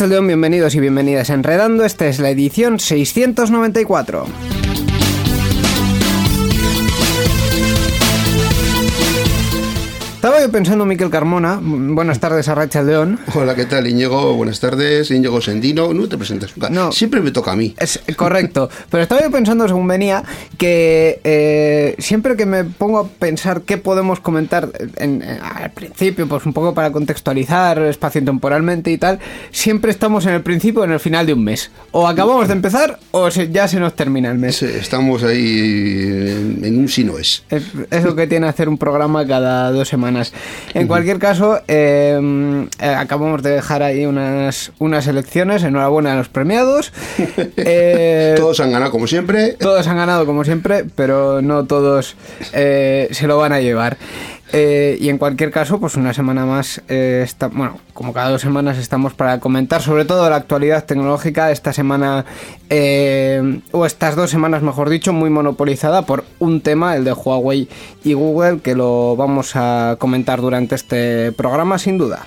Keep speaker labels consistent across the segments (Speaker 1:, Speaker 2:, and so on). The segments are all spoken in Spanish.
Speaker 1: Bienvenidos y bienvenidas a Enredando. Esta es la edición 694. Estaba yo pensando, Miquel Carmona, buenas tardes a Racha León.
Speaker 2: Hola, ¿qué tal, Íñigo? Buenas tardes, Íñigo Sendino. No te presentas nunca.
Speaker 1: No.
Speaker 2: Siempre me toca a mí.
Speaker 1: Es correcto, pero estaba yo pensando según venía que eh, siempre que me pongo a pensar qué podemos comentar en- en- al principio, pues un poco para contextualizar espacio temporalmente y tal, siempre estamos en el principio o en el final de un mes. O acabamos de empezar o se- ya se nos termina el mes.
Speaker 2: Es- Estamos ahí en, en un sí no. Es,
Speaker 1: es lo que tiene hacer un programa cada dos semanas. En cualquier caso, eh, eh, acabamos de dejar ahí unas, unas elecciones. Enhorabuena a los premiados. Eh,
Speaker 2: Todos han ganado como siempre.
Speaker 1: todos han ganado como siempre, pero no todos eh, se lo van a llevar. Eh, y en cualquier caso, pues una semana más, eh, bueno, como cada dos semanas estamos para comentar sobre todo la actualidad tecnológica. Esta semana, eh, o estas dos semanas mejor dicho, muy monopolizada por un tema, el de Huawei y Google, que lo vamos a comentar durante este programa sin duda.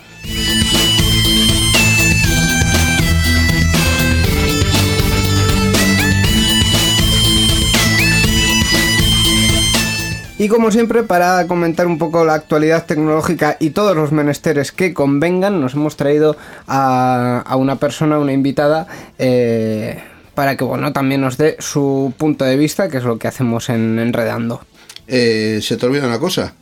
Speaker 1: Y como siempre, para comentar un poco la actualidad tecnológica y todos los menesteres que convengan, nos hemos traído a, una persona, una invitada, eh, para que bueno, también nos dé su punto de vista, que es lo que hacemos en Enredando.
Speaker 2: Eh, se te olvida una cosa.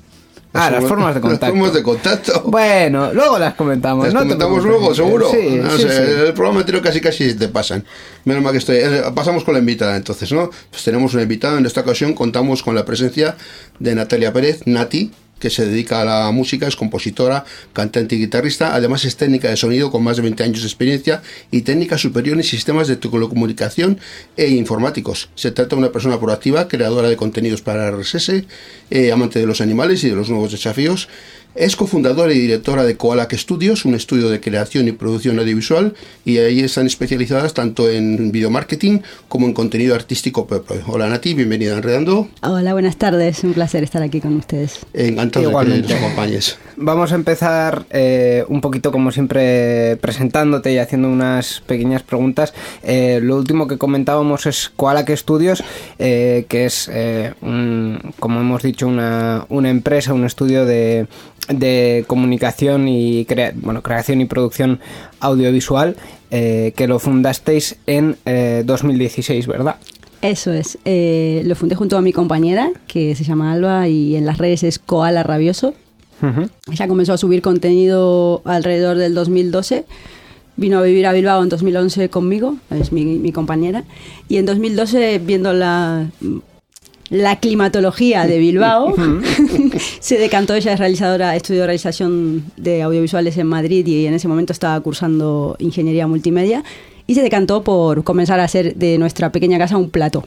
Speaker 1: Ah, las formas de contacto.
Speaker 2: Las formas de contacto.
Speaker 1: Bueno, luego las comentamos.
Speaker 2: Las
Speaker 1: no
Speaker 2: comentamos luego, seguro.
Speaker 1: Sí,
Speaker 2: No
Speaker 1: sí,
Speaker 2: sé,
Speaker 1: sí.
Speaker 2: El programa anterior casi casi te pasan. Menos mal que estoy. eh, Pasamos con la invitada entonces, ¿no? Pues tenemos una invitada. En esta ocasión contamos con la presencia de Natalia Pérez, Nati, que se dedica a la música, es compositora, cantante y guitarrista. Además es técnica de sonido con más de 20 años de experiencia y técnica superior en sistemas de telecomunicación e informáticos. Se trata de una persona proactiva, creadora de contenidos para RSS, eh, amante de los animales y de los nuevos desafíos. Es cofundadora y directora de Koalak Studios, un estudio de creación y producción audiovisual, y ahí están especializadas tanto en video marketing como en contenido artístico propio. Hola Nati, bienvenida a Enredando.
Speaker 3: Hola, buenas tardes. Un placer estar aquí con ustedes.
Speaker 2: Encantado
Speaker 1: Igualmente.
Speaker 2: de que nos acompañes.
Speaker 1: Vamos a empezar eh, un poquito como siempre presentándote y haciendo unas pequeñas preguntas. Eh, lo último que comentábamos es Koalak Studios, eh, que es, eh, un- como hemos dicho, una, una empresa, un estudio de, de comunicación y crea- bueno, creación y producción audiovisual eh, que lo fundasteis en eh, 2016, ¿verdad?
Speaker 3: Eso es. eh, lo fundé junto a mi compañera, que se llama Alba, y en las redes es Koala Rabioso. Ella comenzó a subir contenido alrededor del 2012. Vino a vivir a Bilbao en 2011 conmigo, es mi, mi compañera. Y en 2012, viendo la, climatología de Bilbao, se decantó. Ella es realizadora, estudió realización de audiovisuales en Madrid y en ese momento estaba cursando ingeniería multimedia. Y se decantó por comenzar a hacer de nuestra pequeña casa un plato.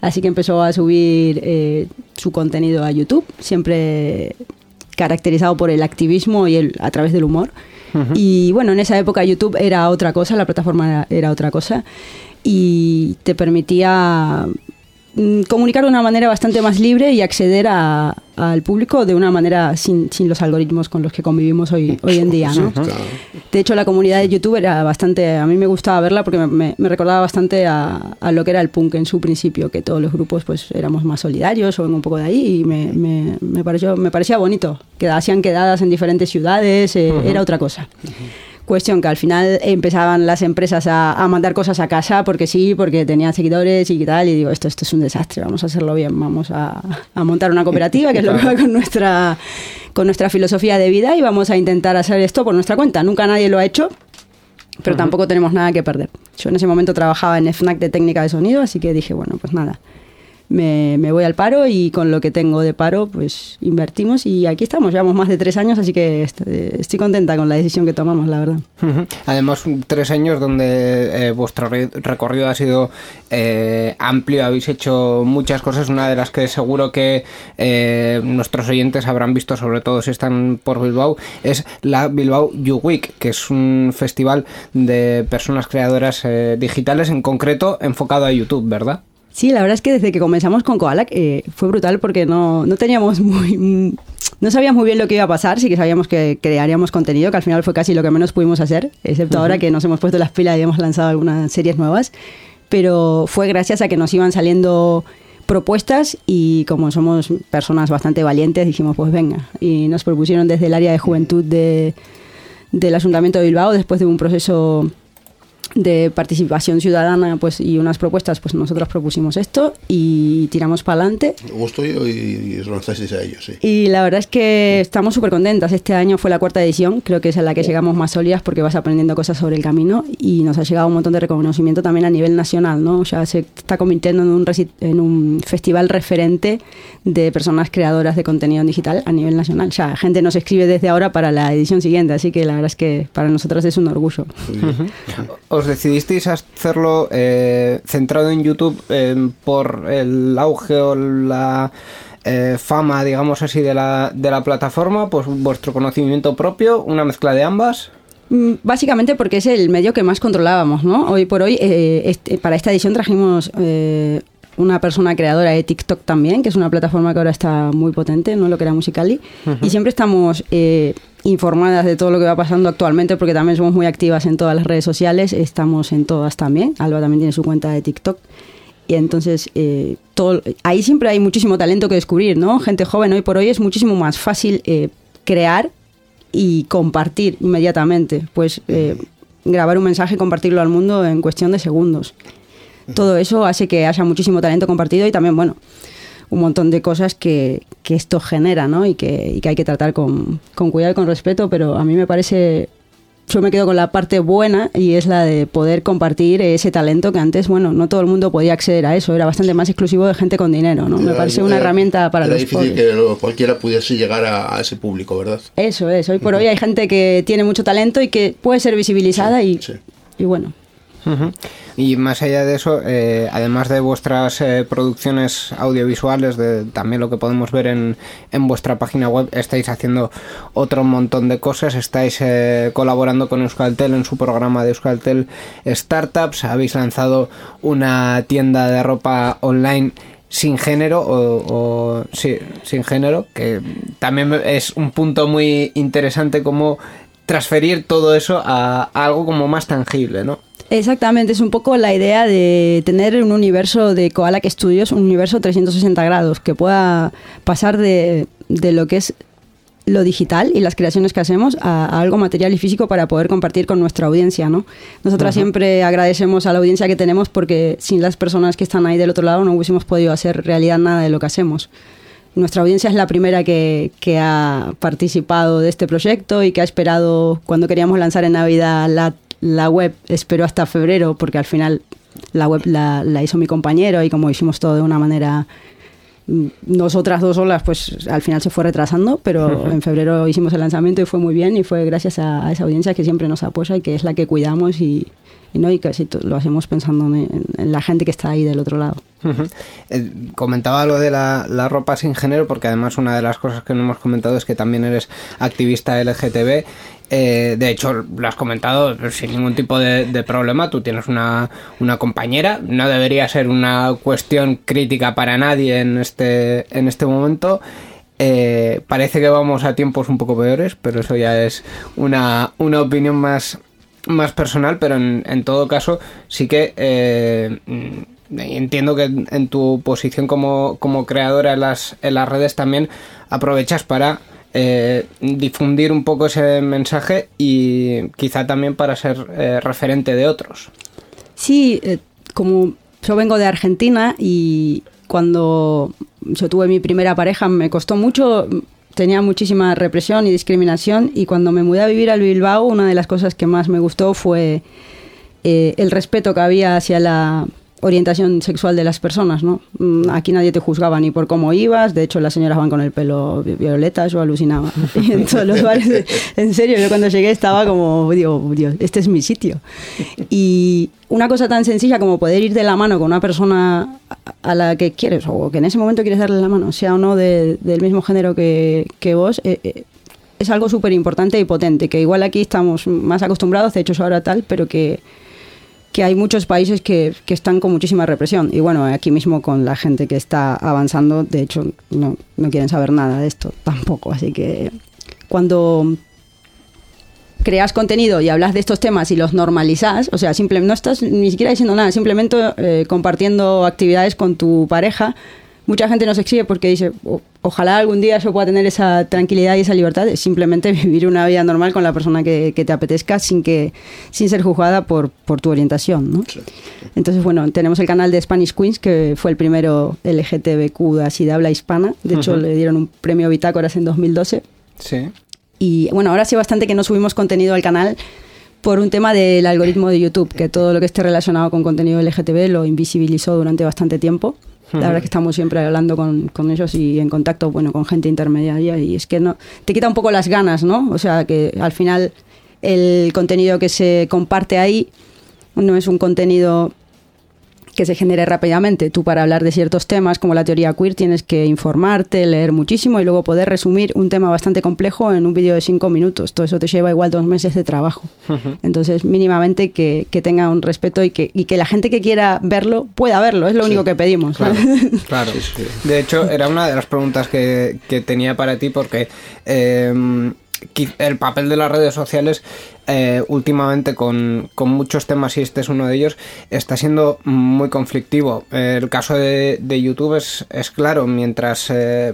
Speaker 3: Así que empezó a subir eh, su contenido a YouTube, siempre caracterizado por el activismo y el, a través del humor. Y bueno, en esa época YouTube era otra cosa, la plataforma era, era otra cosa y te permitía comunicar de una manera bastante más libre y acceder a- al público de una manera sin, sin los algoritmos con los que convivimos hoy, hoy en día. ¿no? De hecho, la comunidad de YouTube era bastante. A mí me gustaba verla porque me, me- recordaba bastante a, a lo que era el punk en su principio, que todos los grupos pues éramos más solidarios o un poco de ahí y me, me, me pareció, me parecía bonito. Que hacían quedadas en diferentes ciudades, eh, era otra cosa. Cuestión que al final empezaban las empresas a, a mandar cosas a casa porque sí, porque tenían seguidores y tal. Y digo, esto, esto es un desastre, vamos a hacerlo bien, vamos a, a montar una cooperativa, que es lo que va con nuestra, con nuestra filosofía de vida, y vamos a intentar hacer esto por nuestra cuenta. Nunca nadie lo ha hecho, pero tampoco tenemos nada que perder. Yo en ese momento trabajaba en FNAC de técnica de sonido, así que dije, bueno, pues nada, me, voy al paro y con lo que tengo de paro, pues invertimos y aquí estamos, llevamos más de tres años, así que eh, estoy contenta con la decisión que tomamos, la verdad.
Speaker 1: Además, tres años donde eh, vuestro re- recorrido ha sido eh, amplio, habéis hecho muchas cosas, una de las que seguro que nuestros oyentes habrán visto, sobre todo si están por Bilbao, es la Bilbao You Week, que es un festival de personas creadoras digitales, en concreto enfocado a YouTube, ¿verdad?
Speaker 3: Sí, la verdad es que desde que comenzamos con Koala eh, fue brutal porque no, no teníamos muy... No sabíamos muy bien lo que iba a pasar, sí que sabíamos que crearíamos contenido, que al final fue casi lo que menos pudimos hacer, excepto ahora que nos hemos puesto las pilas y hemos lanzado algunas series nuevas, pero fue gracias a que nos iban saliendo propuestas y como somos personas bastante valientes dijimos pues venga. Y nos propusieron desde el área de juventud de, del Ayuntamiento de Bilbao después de un proceso de participación ciudadana pues y unas propuestas pues nosotros propusimos esto y tiramos para adelante
Speaker 2: Gusto y, y, y lanzasteis a ellos, sí.
Speaker 3: y la verdad es que estamos súper contentas. Este año fue la cuarta edición, creo que es en la que llegamos más sólidas porque vas aprendiendo cosas sobre el camino y nos ha llegado un montón de reconocimiento también a nivel nacional, ¿no? Ya se está convirtiendo en un, en un festival referente de personas creadoras de contenido digital a nivel nacional. Ya gente nos escribe desde ahora para la edición siguiente, así que la verdad es que para nosotros es un orgullo.
Speaker 1: ¿Os decidisteis a hacerlo eh, centrado en YouTube eh, por el auge o la eh, fama, digamos así, de la, de la plataforma? Pues vuestro conocimiento propio, una mezcla de ambas.
Speaker 3: Mm, Básicamente porque es el medio que más controlábamos, ¿no? Hoy por hoy, eh, este- para esta edición trajimos una persona creadora de TikTok también, que es una plataforma que ahora está muy potente, ¿no? Lo que era Musicali. Y siempre estamos eh, informadas de todo lo que va pasando actualmente, porque también somos muy activas en todas las redes sociales, estamos en todas también. Alba también tiene su cuenta de TikTok. Y entonces, eh, todo, ahí siempre hay muchísimo talento que descubrir, ¿no? Gente joven hoy por hoy es muchísimo más fácil eh, crear y compartir inmediatamente. Pues eh, grabar un mensaje y compartirlo al mundo en cuestión de segundos. Todo eso hace que haya muchísimo talento compartido y también, bueno, un montón de cosas que, que esto genera, ¿no? Y que, y que hay que tratar con, con cuidado y con respeto, pero a mí me parece... Yo me quedo con la parte buena y es la de poder compartir ese talento que antes, bueno, no todo el mundo podía acceder a eso, era bastante más exclusivo de gente con dinero, ¿no? Me
Speaker 2: Era-
Speaker 3: parece una
Speaker 2: era-
Speaker 3: herramienta para
Speaker 2: era
Speaker 3: los
Speaker 2: difícil
Speaker 3: pobres.
Speaker 2: que lo- cualquiera pudiese llegar a, a ese público, ¿verdad?
Speaker 3: Eso es, hoy por hoy hay gente que tiene mucho talento y que puede ser visibilizada
Speaker 2: Sí,
Speaker 3: y,
Speaker 2: sí.
Speaker 3: y bueno.
Speaker 1: Ujú. Y más allá de eso, eh, además de vuestras eh, producciones audiovisuales, de también lo que podemos ver en, en vuestra página web, estáis haciendo otro montón de cosas, estáis eh, colaborando con Euskaltel en su programa de Euskaltel Startups, habéis lanzado una tienda de ropa online sin género o, o- sí, sin género, que también es un punto muy interesante como transferir todo eso a, a algo como más tangible, ¿no?
Speaker 3: Exactamente, es un poco la idea de tener un universo de Koalak Studios, un universo 360 grados, que pueda pasar de, de lo que es lo digital y las creaciones que hacemos a, a algo material y físico para poder compartir con nuestra audiencia, ¿no? Nosotras siempre agradecemos a la audiencia que tenemos porque sin las personas que están ahí del otro lado no hubiésemos podido hacer realidad nada de lo que hacemos. Nuestra audiencia es la primera que, que ha participado de este proyecto y que ha esperado, cuando queríamos lanzar en Navidad la, web, esperó hasta febrero, porque al final la web la, la hizo mi compañero y como hicimos todo de una manera nosotras dos solas, pues al final se fue retrasando, pero en febrero hicimos el lanzamiento y fue muy bien y fue gracias a, a esa audiencia que siempre nos apoya y que es la que cuidamos y, y no y casi lo hacemos pensando en, en la gente que está ahí del otro lado.
Speaker 1: Eh, comentaba lo de la, la ropa sin género porque además una de las cosas que no hemos comentado es que también eres activista LGTB. Eh, de hecho, lo has comentado sin ningún tipo de, problema. Tú tienes una, una compañera. No debería ser una cuestión crítica para nadie en este, en este momento. Eh, parece que vamos a tiempos un poco peores, pero eso ya es una, una opinión más, más personal, pero en, todo caso sí que eh, entiendo que en, en tu posición como, como creadora en las, en las redes también aprovechas para eh, difundir un poco ese mensaje y quizá también para ser eh, referente de otros.
Speaker 3: Sí, eh, como yo vengo de Argentina y cuando yo tuve mi primera pareja me costó mucho, tenía muchísima represión y discriminación y cuando me mudé a vivir al Bilbao una de las cosas que más me gustó fue el respeto que había hacia la orientación sexual de las personas, ¿no? Mm, Aquí nadie te juzgaba ni por cómo ibas, de hecho las señoras van con el pelo vi- violeta, yo alucinaba. Y en todos los bares, en serio, yo cuando llegué estaba como, digo, Dios, este es mi sitio. Y una cosa tan sencilla como poder ir de la mano con una persona a- la que quieres o que en ese momento quieres darle la mano, sea o no de- del mismo género que, vos, eh, eh, es algo súper importante y potente, que igual aquí estamos más acostumbrados, de hecho ahora tal, pero que, que hay muchos países que, que están con muchísima represión. Y bueno, aquí mismo con la gente que está avanzando, de hecho, no, no quieren saber nada de esto tampoco. Así que cuando creas contenido y hablas de estos temas y los normalizas, o sea, simple, no estás ni siquiera diciendo nada, simplemente eh, compartiendo actividades con tu pareja, mucha gente nos exige porque dice, "O- ojalá algún día yo pueda tener esa tranquilidad y esa libertad de simplemente vivir una vida normal con la persona que, que te apetezca sin que sin ser juzgada por, por tu orientación, ¿no? Entonces, bueno, tenemos el canal de Spanish Queens, que fue el primero LGTBQ así de habla hispana. De hecho, le dieron un premio Bitácoras en 2012.
Speaker 1: Sí.
Speaker 3: Y bueno, ahora sí bastante que no subimos contenido al canal por un tema del algoritmo de YouTube, que todo lo que esté relacionado con contenido LGTB lo invisibilizó durante bastante tiempo. La verdad es que estamos siempre hablando con, con ellos y en contacto, bueno, con gente intermediaria y es que no te quita un poco las ganas, ¿no? O sea, que al final el contenido que se comparte ahí no es un contenido que se genere rápidamente. Tú para hablar de ciertos temas como la teoría queer tienes que informarte, leer muchísimo y luego poder resumir un tema bastante complejo en un vídeo de cinco minutos. Todo eso te lleva igual dos meses de trabajo. Entonces, mínimamente que, que tenga un respeto y que, y que la gente que quiera verlo pueda verlo. Es lo único que pedimos.
Speaker 1: Claro, claro. De hecho, era una de las preguntas que, que tenía para ti porque eh, qui- el papel de las redes sociales eh, últimamente con, con muchos temas y este es uno de ellos está siendo muy conflictivo. El caso de, de YouTube es, es claro, mientras eh,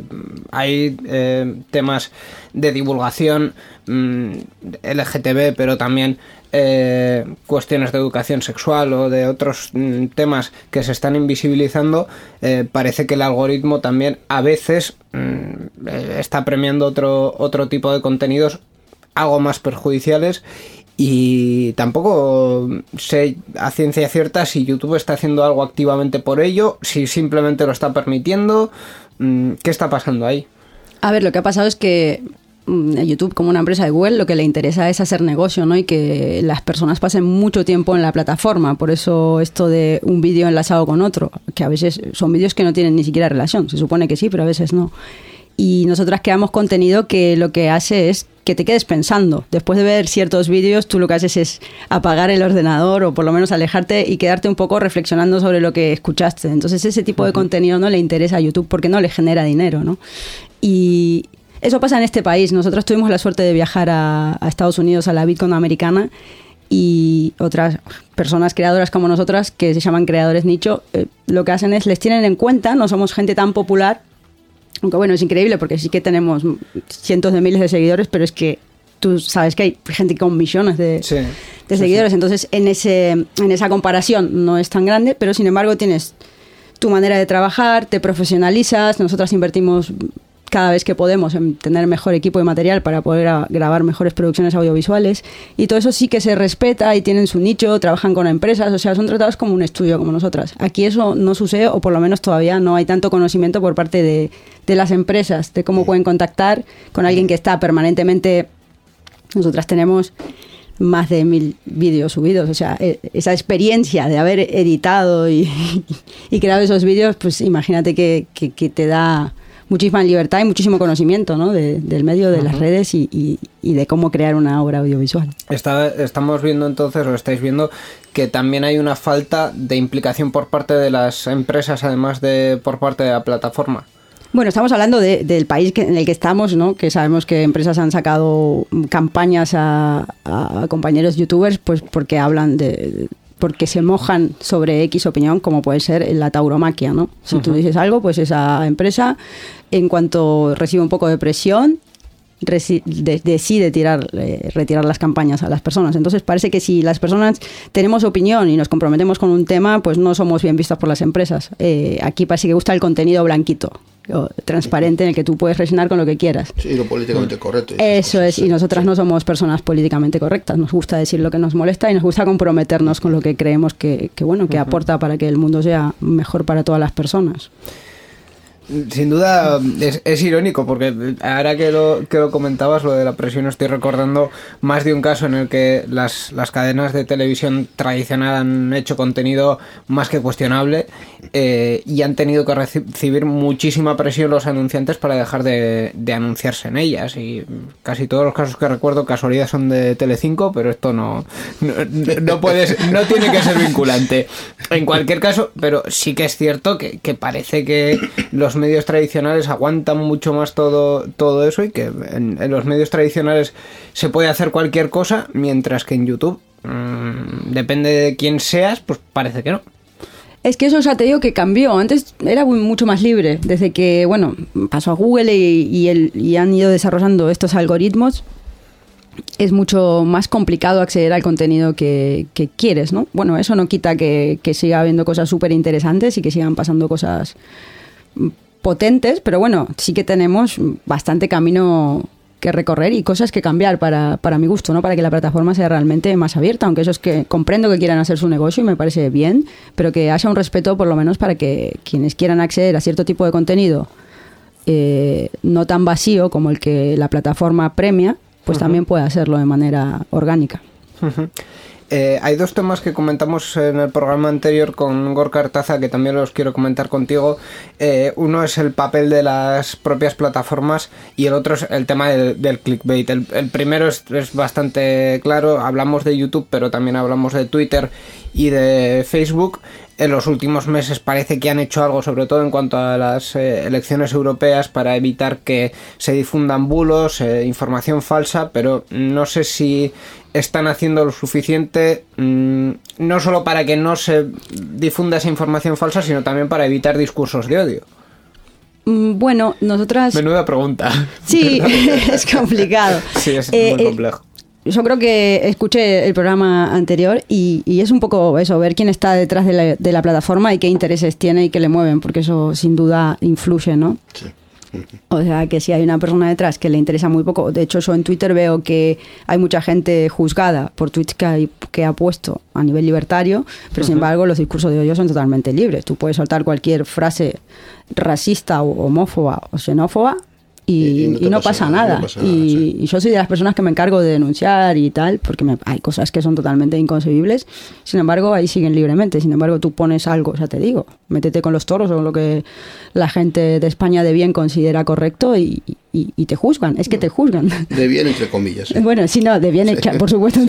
Speaker 1: hay eh, temas de divulgación mm, LGTB, pero también cuestiones de educación sexual o de otros mm, temas que se están invisibilizando, parece que el algoritmo también a veces mm, está premiando otro, otro tipo de contenidos algo más perjudiciales y tampoco sé a ciencia cierta si YouTube está haciendo algo activamente por ello, si simplemente lo está permitiendo, mm, ¿qué está pasando ahí?
Speaker 3: A ver, lo que ha pasado es que mm, YouTube como una empresa de Google lo que le interesa es hacer negocio, ¿no? Y que las personas pasen mucho tiempo en la plataforma. Por eso esto de un vídeo enlazado con otro, que a veces son vídeos que no tienen ni siquiera relación. Se supone que sí, pero a veces no. Y nosotras creamos contenido que lo que hace es que te quedes pensando. Después de ver ciertos vídeos, tú lo que haces es apagar el ordenador o por lo menos alejarte y quedarte un poco reflexionando sobre lo que escuchaste. Entonces ese tipo de contenido no le interesa a YouTube porque no le genera dinero, ¿no? Y eso pasa en este país. Nosotros tuvimos la suerte de viajar a, a Estados Unidos a la VidCon americana y otras personas creadoras como nosotras que se llaman creadores nicho, eh, lo que hacen es les tienen en cuenta, no somos gente tan popular, aunque bueno, es increíble porque sí que tenemos cientos de miles de seguidores, pero es que tú sabes que hay gente con millones de,
Speaker 1: Sí,
Speaker 3: de
Speaker 1: sí,
Speaker 3: seguidores, entonces en, ese, en esa comparación no es tan grande, pero sin embargo tienes tu manera de trabajar, te profesionalizas, nosotras invertimos cada vez que podemos en tener mejor equipo y material para poder grabar mejores producciones audiovisuales y todo eso sí que se respeta y tienen su nicho, trabajan con empresas, o sea, son tratados como un estudio como nosotras. Aquí eso no sucede o por lo menos todavía no hay tanto conocimiento por parte de, de las empresas de cómo pueden contactar con alguien que está permanentemente nosotras tenemos más de mil vídeos subidos. O sea, e- esa experiencia de haber editado y, y creado esos vídeos, pues imagínate que, que- que te da muchísima libertad y muchísimo conocimiento ¿no? de- del medio, de las redes y, y- y de cómo crear una obra audiovisual.
Speaker 1: Está- estamos viendo entonces, o estáis viendo, que también hay una falta de implicación por parte de las empresas, además de por parte de la plataforma.
Speaker 3: Bueno, estamos hablando de- del país que- en el que estamos, ¿no? Que sabemos que empresas han sacado campañas a, a compañeros youtubers, pues porque hablan de porque se mojan sobre X opinión, como puede ser la tauromaquia, ¿no? Si tú dices algo, pues esa empresa, en cuanto recibe un poco de presión, resi- de- decide tirar, eh, retirar las campañas a las personas. Entonces parece que si las personas tenemos opinión y nos comprometemos con un tema, pues no somos bien vistas por las empresas. Eh, aquí parece que gusta el contenido blanquito, o transparente, en el que tú puedes rellenar con lo que quieras.
Speaker 2: Sí, lo políticamente correcto. y esas
Speaker 3: Eso
Speaker 2: cosas,
Speaker 3: es, y nosotras
Speaker 2: sí.
Speaker 3: no somos personas políticamente correctas. Nos gusta decir lo que nos molesta y nos gusta comprometernos con lo que creemos que, que, bueno, que aporta para que el mundo sea mejor para todas las personas.
Speaker 1: Sin duda es, irónico porque ahora que lo, que lo comentabas, lo de la presión, estoy recordando más de un caso en el que las, las cadenas de televisión tradicional han hecho contenido más que cuestionable eh, y han tenido que reci- recibir muchísima presión los anunciantes para dejar de, de anunciarse en ellas. Y casi todos los casos que recuerdo, casualidad, son de Telecinco, pero esto no, no, no puedes, no tiene que ser vinculante. En cualquier caso, pero sí que es cierto que, que parece que los medios tradicionales aguantan mucho más todo, todo eso y que en, los medios tradicionales se puede hacer cualquier cosa, mientras que en YouTube, mm, depende de quién seas, pues parece que no.
Speaker 3: Es que eso ya te digo que cambió. Antes era mucho más libre. Desde que, bueno, pasó a Google y, han ido desarrollando estos algoritmos, es mucho más complicado acceder al contenido que, quieres, ¿no? Bueno, eso no quita que, siga habiendo cosas súper interesantes y que sigan pasando cosas potentes, pero bueno, sí que tenemos bastante camino que recorrer y cosas que cambiar para, para mi gusto, ¿no? Para que la plataforma sea realmente más abierta, aunque eso es que comprendo que quieran hacer su negocio y me parece bien, pero que haya un respeto por lo menos para que quienes quieran acceder a cierto tipo de contenido eh, no tan vacío como el que la plataforma premia, pues también puede hacerlo de manera orgánica.
Speaker 1: Eh, hay dos temas que comentamos en el programa anterior con Gorka Artaza que también los quiero comentar contigo. Eh, uno es el papel de las propias plataformas y el otro es el tema del, clickbait. El, primero es bastante claro, hablamos de YouTube pero también hablamos de Twitter y de Facebook. En los últimos meses parece que han hecho algo, sobre todo en cuanto a las eh, elecciones europeas, para evitar que se difundan bulos, eh, información falsa, pero no sé si están haciendo lo suficiente, mm, no solo para que no se difunda esa información falsa, sino también para evitar discursos de odio.
Speaker 3: Mm, Bueno, nosotras...
Speaker 1: Menuda pregunta.
Speaker 3: Sí, es complicado.
Speaker 1: Sí, es
Speaker 3: Eh,
Speaker 1: muy
Speaker 3: eh,
Speaker 1: complejo.
Speaker 3: Yo creo que escuché el programa anterior y, y es un poco eso, ver quién está detrás de la, de la plataforma y qué intereses tiene y qué le mueven, porque eso sin duda influye, ¿no?
Speaker 2: Sí.
Speaker 3: O sea, que si hay una persona detrás que le interesa muy poco, de hecho yo en Twitter veo que hay mucha gente juzgada por tweets que, hay- que ha puesto a nivel libertario, pero sin embargo los discursos de odio son totalmente libres. Tú puedes soltar cualquier frase racista o homófoba o xenófoba y, y no, pasa, nada.
Speaker 2: no pasa nada,
Speaker 3: y,
Speaker 2: sí.
Speaker 3: y yo soy de las personas que me encargo de denunciar y tal, porque me- hay cosas que son totalmente inconcebibles. Sin embargo, ahí siguen libremente. Sin embargo, tú pones algo, ya te digo, métete con los toros o lo que la gente de España de bien considera correcto y, y- y te juzgan. Es que te juzgan.
Speaker 2: De bien, entre comillas. ¿eh?
Speaker 3: Bueno, sí, no, de bien hecha, por supuesto.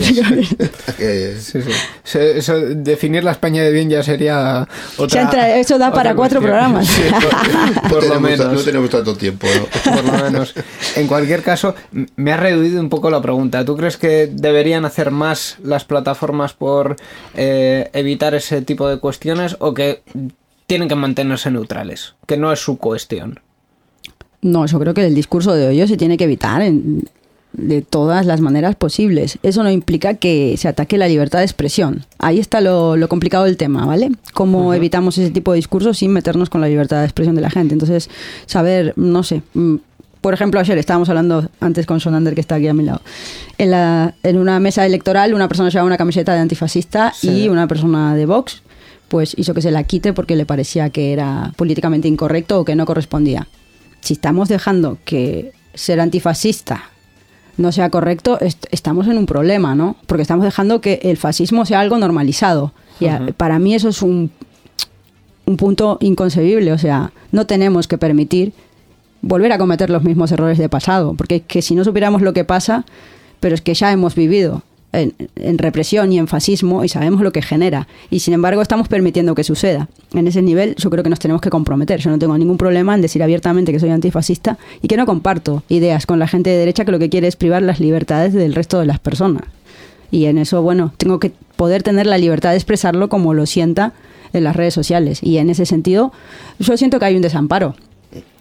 Speaker 1: Sí, sí. Se- eso- definir la España de bien ya sería otra.
Speaker 3: Entra- eso da para cuatro
Speaker 1: cuestión.
Speaker 3: programas.
Speaker 1: Sí, por,
Speaker 2: no,
Speaker 1: por lo
Speaker 2: tenemos, ta- no
Speaker 1: menos.
Speaker 2: tenemos tanto tiempo. ¿no?
Speaker 1: por lo menos. En cualquier caso, me ha reducido un poco la pregunta. ¿Tú crees que deberían hacer más las plataformas por eh, evitar ese tipo de cuestiones o que tienen que mantenerse neutrales? Que no es su cuestión.
Speaker 3: No, yo creo que el discurso de odio se tiene que evitar en- de todas las maneras posibles. Eso no implica que se ataque la libertad de expresión. Ahí está lo, lo complicado del tema, ¿vale? Cómo evitamos ese tipo de discursos sin meternos con la libertad de expresión de la gente. Entonces, saber, no sé. mm, Por ejemplo, ayer estábamos hablando antes con Sonander, que está aquí a mi lado. En, la, en una mesa electoral, una persona llevaba una camiseta de antifascista
Speaker 1: Sí.
Speaker 3: y una persona de Vox, pues hizo que se la quite porque le parecía que era políticamente incorrecto o que no correspondía si estamos dejando que ser antifascista no sea correcto, est- estamos en un problema, ¿no? Porque estamos dejando que el fascismo sea algo normalizado. Y para mí eso es un, un punto inconcebible. O sea, no tenemos que permitir volver a cometer los mismos errores de pasado. Porque es que si no supiéramos lo que pasa, pero es que ya hemos vivido en, represión y en fascismo y sabemos lo que genera. Y sin embargo estamos permitiendo que suceda. En ese nivel yo creo que nos tenemos que comprometer. Yo no tengo ningún problema en decir abiertamente que soy antifascista y que no comparto ideas con la gente de derecha que lo que quiere es privar las libertades del resto de las personas. Y en eso, bueno, tengo que poder tener la libertad de expresarlo como lo sienta en las redes sociales. Y en ese sentido, yo siento que hay un desamparo.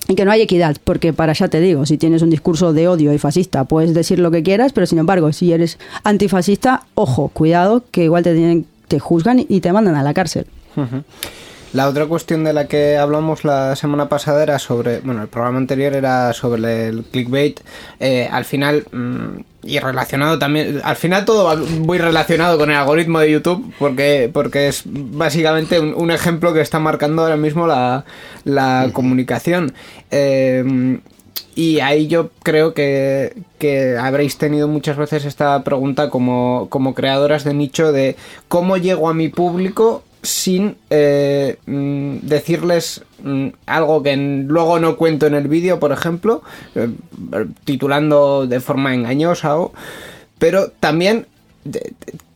Speaker 3: Y que no hay equidad, porque para ya te digo, si tienes un discurso de odio y fascista, puedes decir lo que quieras, pero sin embargo, si eres antifascista, ojo, cuidado, que igual te, tienen, te juzgan y te mandan a la cárcel.
Speaker 1: La otra cuestión de la que hablamos la semana pasada era sobre, bueno, el programa anterior era sobre el clickbait. Eh, al final, mm, y relacionado también, al final todo va muy relacionado con el algoritmo de YouTube, porque, porque es básicamente un, un ejemplo que está marcando ahora mismo la, la comunicación. Eh, y ahí yo creo que, que habréis tenido muchas veces esta pregunta como, como creadoras de nicho de cómo llego a mi público sin eh, mm, decirles mm, algo que luego no cuento en el vídeo, por ejemplo, eh, titulando de forma engañosa o... Pero también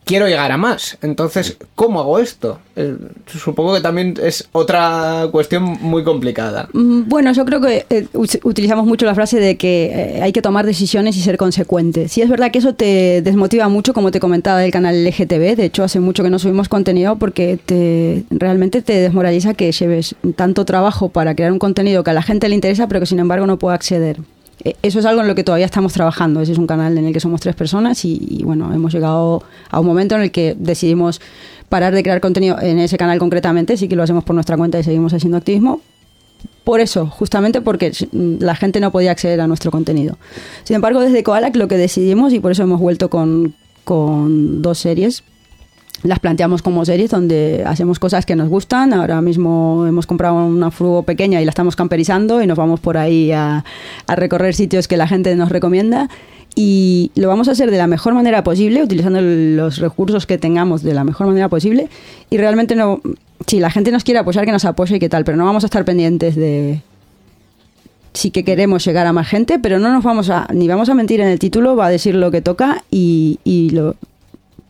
Speaker 1: quiero llegar a más. Entonces, ¿cómo hago esto? Eh, supongo que también es otra cuestión muy complicada.
Speaker 3: Mm, Bueno, yo creo que eh, utilizamos mucho la frase de que eh, hay que tomar decisiones y ser consecuente. Sí es verdad que eso te desmotiva mucho, como te comentaba del canal LGTB. De hecho, hace mucho que no subimos contenido porque te, realmente te desmoraliza que lleves tanto trabajo para crear un contenido que a la gente le interesa, pero que sin embargo no pueda acceder. Eh, Eso es algo en lo que todavía estamos trabajando. Ese es un canal en el que somos tres personas y, bueno, hemos llegado a un momento en el que decidimos parar de crear contenido en ese canal concretamente. Sí que lo hacemos por nuestra cuenta y seguimos haciendo activismo, por eso, justamente porque mm, la gente no podía acceder a nuestro contenido. Sin embargo, desde Koalak lo que decidimos, y por eso hemos vuelto con, con dos series, las planteamos como series donde hacemos cosas que nos gustan. Ahora mismo hemos comprado una furgo pequeña y la estamos camperizando y nos vamos por ahí a, a recorrer sitios que la gente nos recomienda. Y lo vamos a hacer de la mejor manera posible, utilizando los recursos que tengamos de la mejor manera posible. Y realmente no, si la gente nos quiere apoyar, que nos apoye y qué tal, pero no vamos a estar pendientes de, sí que queremos llegar a más gente, pero no nos vamos a, ni vamos a mentir en el título, va a decir lo que toca y, y lo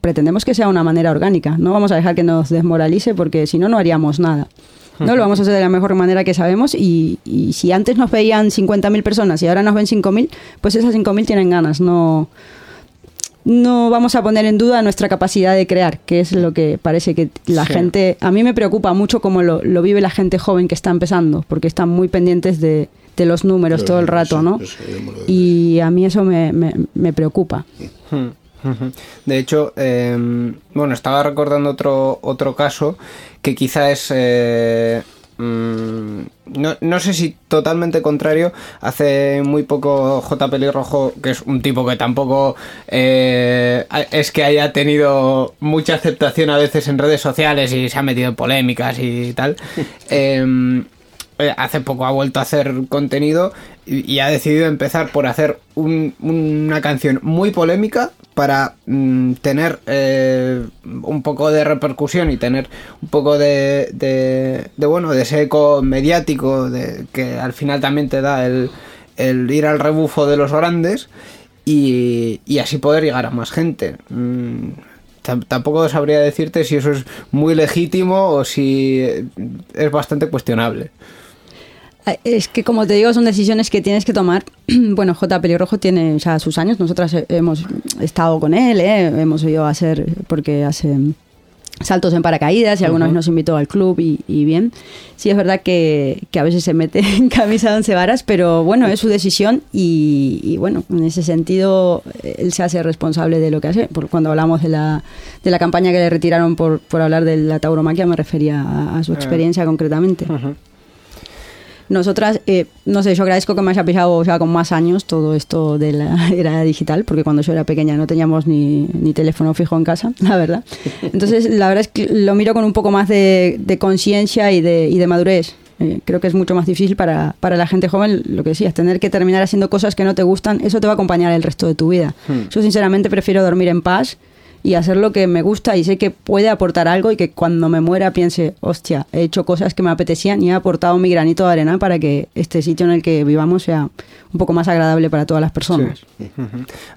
Speaker 3: pretendemos que sea una manera orgánica. No vamos a dejar que nos desmoralice porque si no, no haríamos nada. No lo vamos a hacer de la mejor manera que sabemos y, y si antes nos veían 50.000 personas y ahora nos ven 5.000, pues esas 5.000 tienen ganas. No, no vamos a poner en duda nuestra capacidad de crear, que es lo que parece que la
Speaker 1: Sí.
Speaker 3: gente... A mí me preocupa mucho cómo lo, lo vive la gente joven que está empezando, porque están muy pendientes de, de los números todo el rato,
Speaker 2: sí,
Speaker 3: ¿no? Y a mí eso me, me, me preocupa.
Speaker 1: Hmm. De hecho, eh, bueno, estaba recordando otro, otro caso que quizá es... eh, mm, no, no sé si totalmente contrario. Hace muy poco J. Pelirrojo, que es un tipo que tampoco eh, es que haya tenido mucha aceptación a veces en redes sociales y se ha metido en polémicas y tal. eh, hace poco ha vuelto a hacer contenido y, ha decidido empezar por hacer un- una canción muy polémica para mm, tener eh, un poco de repercusión y tener un poco de, bueno de ese eco mediático de, que al final también te da el, ir al rebufo de los grandes y, así poder llegar a más gente. Mm, tam- Tampoco sabría decirte si eso es muy legítimo o si eh, es bastante cuestionable.
Speaker 3: Eh, Es que, como te digo, son decisiones que tienes que tomar. Bueno, J. Pelirrojo tiene ya sus años. Nosotras he- hemos estado con él, ¿eh? hemos ido a hacer, porque hace saltos en paracaídas y alguna vez nos invitó al club y, y bien. Sí, es verdad que, que a veces se mete en camisa de once varas, pero bueno, es su decisión y, y bueno, en ese sentido eh, él se hace responsable de lo que hace. Por cuando hablamos de la, de la campaña que le retiraron por, por hablar de la tauromaquia, me refería a, a su experiencia concretamente. Nosotras, eh, no sé, yo agradezco que me haya pillado ya con más años todo esto de la era digital, porque cuando yo era pequeña no teníamos ni, ni teléfono fijo en casa, la verdad. Entonces, la verdad es que lo miro con un poco más de, de conciencia y de, y de madurez. Eh, creo que es mucho más difícil para, para la gente joven, lo que decías, tener que terminar haciendo cosas que no te gustan, eso te va a acompañar el resto de tu vida. Yo sinceramente prefiero dormir en paz y hacer lo que me gusta y sé que puede aportar algo y que cuando me muera piense, hostia, he hecho cosas que me apetecían y he aportado mi granito de arena para que este sitio en el que vivamos sea un poco más agradable para todas las personas.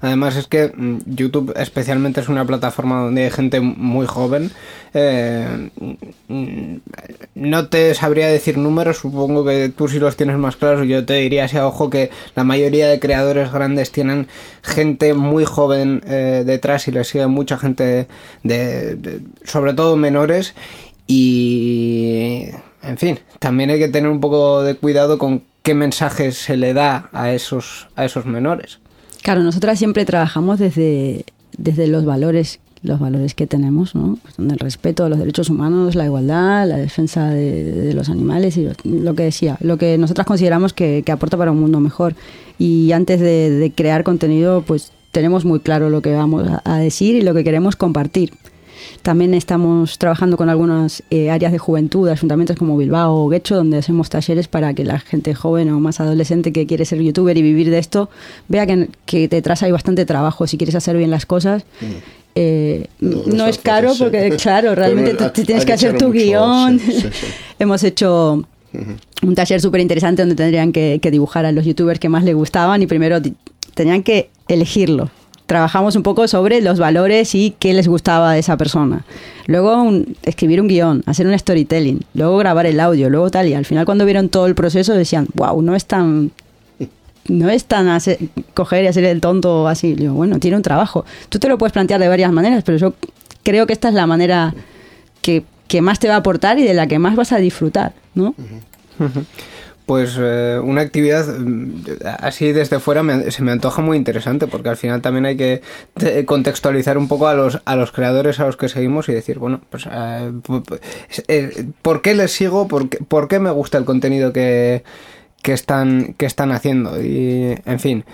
Speaker 1: Además es que mm, YouTube especialmente es una plataforma donde hay gente muy joven. Eh, mm, no te sabría decir números, supongo que tú sí los tienes más claros. Yo te diría así a ojo que la mayoría de creadores grandes tienen gente muy joven eh, detrás y les sigue mucha gente de, sobre todo menores y en fin, también hay que tener un poco de cuidado con qué mensajes se le da a esos a esos menores.
Speaker 3: Claro, nosotras siempre trabajamos desde, desde los valores los valores que tenemos, ¿no? Pues el respeto a los derechos humanos, la igualdad, la defensa de, los animales y lo, que decía, lo que nosotras consideramos que, aporta para un mundo mejor. Y antes de crear contenido, pues tenemos muy claro lo que vamos a, decir y lo que queremos compartir. También estamos trabajando con algunas eh, áreas de juventud, ayuntamientos como Bilbao o Guecho, donde hacemos talleres para que la gente joven o más adolescente que quiere ser youtuber y vivir de esto vea que, que detrás hay bastante trabajo si quieres hacer bien las cosas. Eh,
Speaker 2: No,
Speaker 3: no,
Speaker 2: no
Speaker 3: es caro
Speaker 2: sí.
Speaker 3: porque, claro, realmente tú
Speaker 2: hay-
Speaker 3: tienes que hacer tu
Speaker 2: mucho,
Speaker 3: guion.
Speaker 2: sí, sí.
Speaker 3: Hemos hecho un taller súper interesante donde tendrían que, que dibujar a los youtubers que más les gustaban y primero tenían que elegirlo. Trabajamos un poco sobre los valores y qué les gustaba de esa persona. Luego un- escribir un guion, hacer un storytelling, luego grabar el audio, luego tal. Y al final cuando vieron todo el proceso decían, wow, no es tan... No es tan hacer- coger y hacer el tonto así. Digo, bueno, tiene un trabajo. Tú te lo puedes plantear de varias maneras, pero yo creo que esta es la manera que, que más te va a aportar y de la que más vas a disfrutar, ¿no?
Speaker 1: Pues eh, una actividad mm, así desde fuera me- se me antoja muy interesante porque al final también hay que te- contextualizar un poco a los, a los creadores a los que seguimos y decir, bueno, pues eh, eh, ¿por qué les sigo? ¿Por qué, por qué me gusta el contenido que, que, están, que están haciendo? Y, en fin.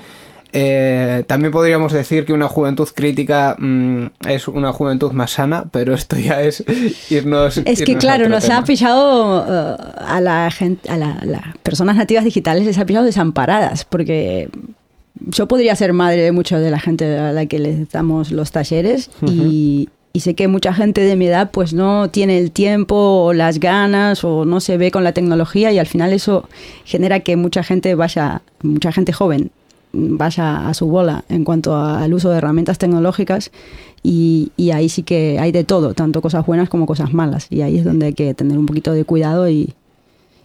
Speaker 1: Eh, también podríamos decir que una juventud crítica mm, es una juventud más sana, pero esto ya es irnos.
Speaker 3: Es que
Speaker 1: irnos
Speaker 3: claro, nos
Speaker 1: tema.
Speaker 3: ha pillado eh, a la gente, a la- las personas nativas digitales les ha pillado desamparadas, porque yo podría ser madre de mucha de la gente a la que les damos los talleres y, y sé que mucha gente de mi edad pues no tiene el tiempo o las ganas o no se ve con la tecnología y al final eso genera que mucha gente vaya, mucha gente joven vaya a su bola en cuanto al uso de herramientas tecnológicas y, y ahí sí que hay de todo, tanto cosas buenas como cosas malas y ahí es donde hay que tener un poquito de cuidado y,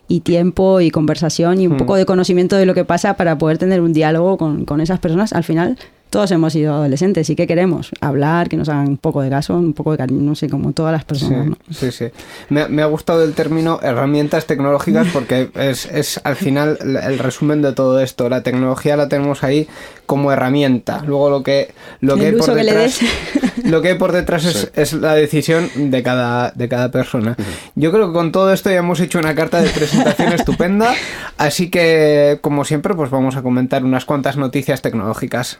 Speaker 3: y tiempo y conversación y un
Speaker 1: Hmm.
Speaker 3: poco de conocimiento de lo que pasa para poder tener un diálogo con, con esas personas. Al final todos hemos sido adolescentes y ¿qué queremos? Hablar, que nos hagan un poco de caso, un poco de cariño, no sé, como todas las personas. ¿no?
Speaker 1: Sí, sí. Me, me ha gustado el término herramientas tecnológicas porque es, es al final el el resumen de todo esto. La tecnología la tenemos ahí como herramienta. Luego lo que, lo que hay por
Speaker 3: que
Speaker 1: detrás, lo que hay por detrás es, es la decisión de cada, de cada persona. Yo creo que con todo esto ya hemos hecho una carta de presentación estupenda. Así que, como siempre, pues vamos a comentar unas cuantas noticias tecnológicas.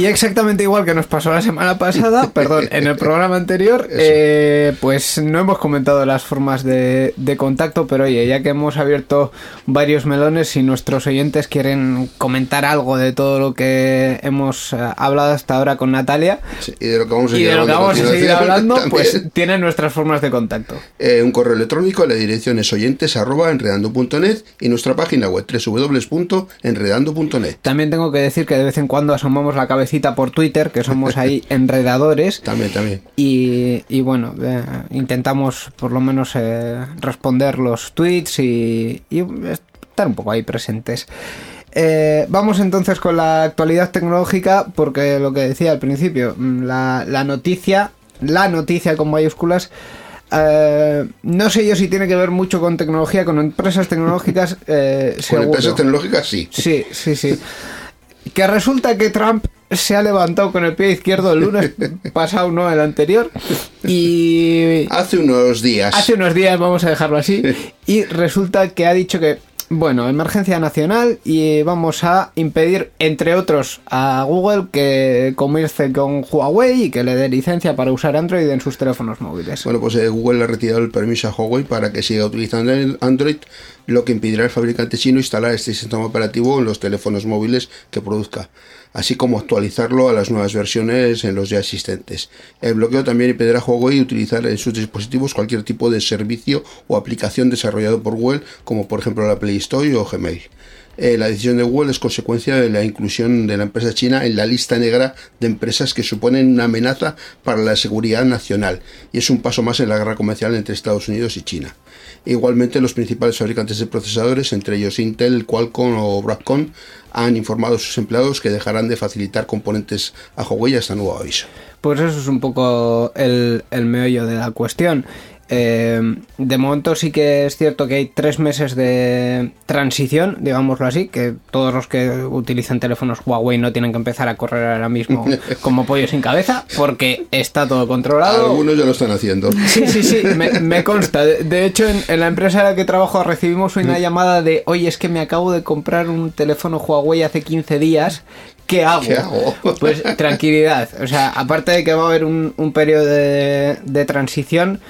Speaker 1: Y exactamente igual que nos pasó la semana pasada, perdón, en el programa anterior, eh, pues no hemos comentado las formas de, de contacto, pero oye, ya que hemos abierto varios melones, si nuestros oyentes quieren comentar algo de todo lo que hemos eh, hablado hasta ahora con Natalia
Speaker 2: Sí, y de lo que vamos a
Speaker 1: y
Speaker 2: seguir
Speaker 1: de lo que
Speaker 2: hablando
Speaker 1: vamos a seguir hablando, pues tienen nuestras formas de contacto.
Speaker 2: Eh, un correo electrónico, la dirección es oyentes arroba enredando.net y nuestra página web www.enredando.net.
Speaker 1: También tengo que decir que de vez en cuando asomamos la cabecita por Twitter, que somos ahí enredadores.
Speaker 2: También, también.
Speaker 1: Y, y bueno, eh, intentamos por lo menos eh, responder los tweets y, y estar un poco ahí presentes. Eh, vamos entonces con la actualidad tecnológica, porque lo que decía al principio, mm, la, la noticia, la noticia con mayúsculas, eh, no sé yo si tiene que ver mucho con tecnología, con empresas tecnológicas. eh,
Speaker 2: Con
Speaker 1: seguro.
Speaker 2: empresas tecnológicas sí.
Speaker 1: Sí, sí, sí. Que resulta que Trump se ha levantado con el pie izquierdo el lunes pasado, no el anterior. Y
Speaker 2: Hace unos días.
Speaker 1: hace unos días, vamos a dejarlo así. Y resulta que ha dicho que, bueno, emergencia nacional y vamos a impedir, entre otros, a Google que comercie con Huawei y que le dé licencia para usar Android en sus teléfonos móviles.
Speaker 2: Bueno, pues eh, Google le ha retirado el permiso a Huawei para que siga utilizando el Android, lo que impedirá al fabricante chino instalar este sistema operativo en los teléfonos móviles que produzca, así como actualizarlo a las nuevas versiones en los ya existentes. El bloqueo también impedirá a Huawei utilizar en sus dispositivos cualquier tipo de servicio o aplicación desarrollado por Google, como por ejemplo la Play Store o Gmail. Eh, la decisión de Google es consecuencia de la inclusión de la empresa china en la lista negra de empresas que suponen una amenaza para la seguridad nacional y es un paso más en la guerra comercial entre Estados Unidos y China. Igualmente, los principales fabricantes de procesadores, entre ellos Intel, Qualcomm o Broadcom, han informado a sus empleados que dejarán de facilitar componentes a Huawei hasta nuevo aviso.
Speaker 1: Pues eso es un poco el, el meollo de la cuestión. Eh, de momento sí que es cierto que hay tres meses de transición, digámoslo así, que todos los que utilizan teléfonos Huawei no tienen que empezar a correr ahora mismo como pollo sin cabeza, porque está todo controlado.
Speaker 2: Algunos ya lo están haciendo.
Speaker 1: Sí, sí, sí, me, me consta. De, hecho, en, en la empresa en la que trabajo recibimos una llamada de, oye, es que me acabo de comprar un teléfono Huawei hace 15 días. ¿Qué hago?
Speaker 2: ¿Qué hago?
Speaker 1: Pues tranquilidad. O sea, aparte de que va a haber un, un periodo de, de transición,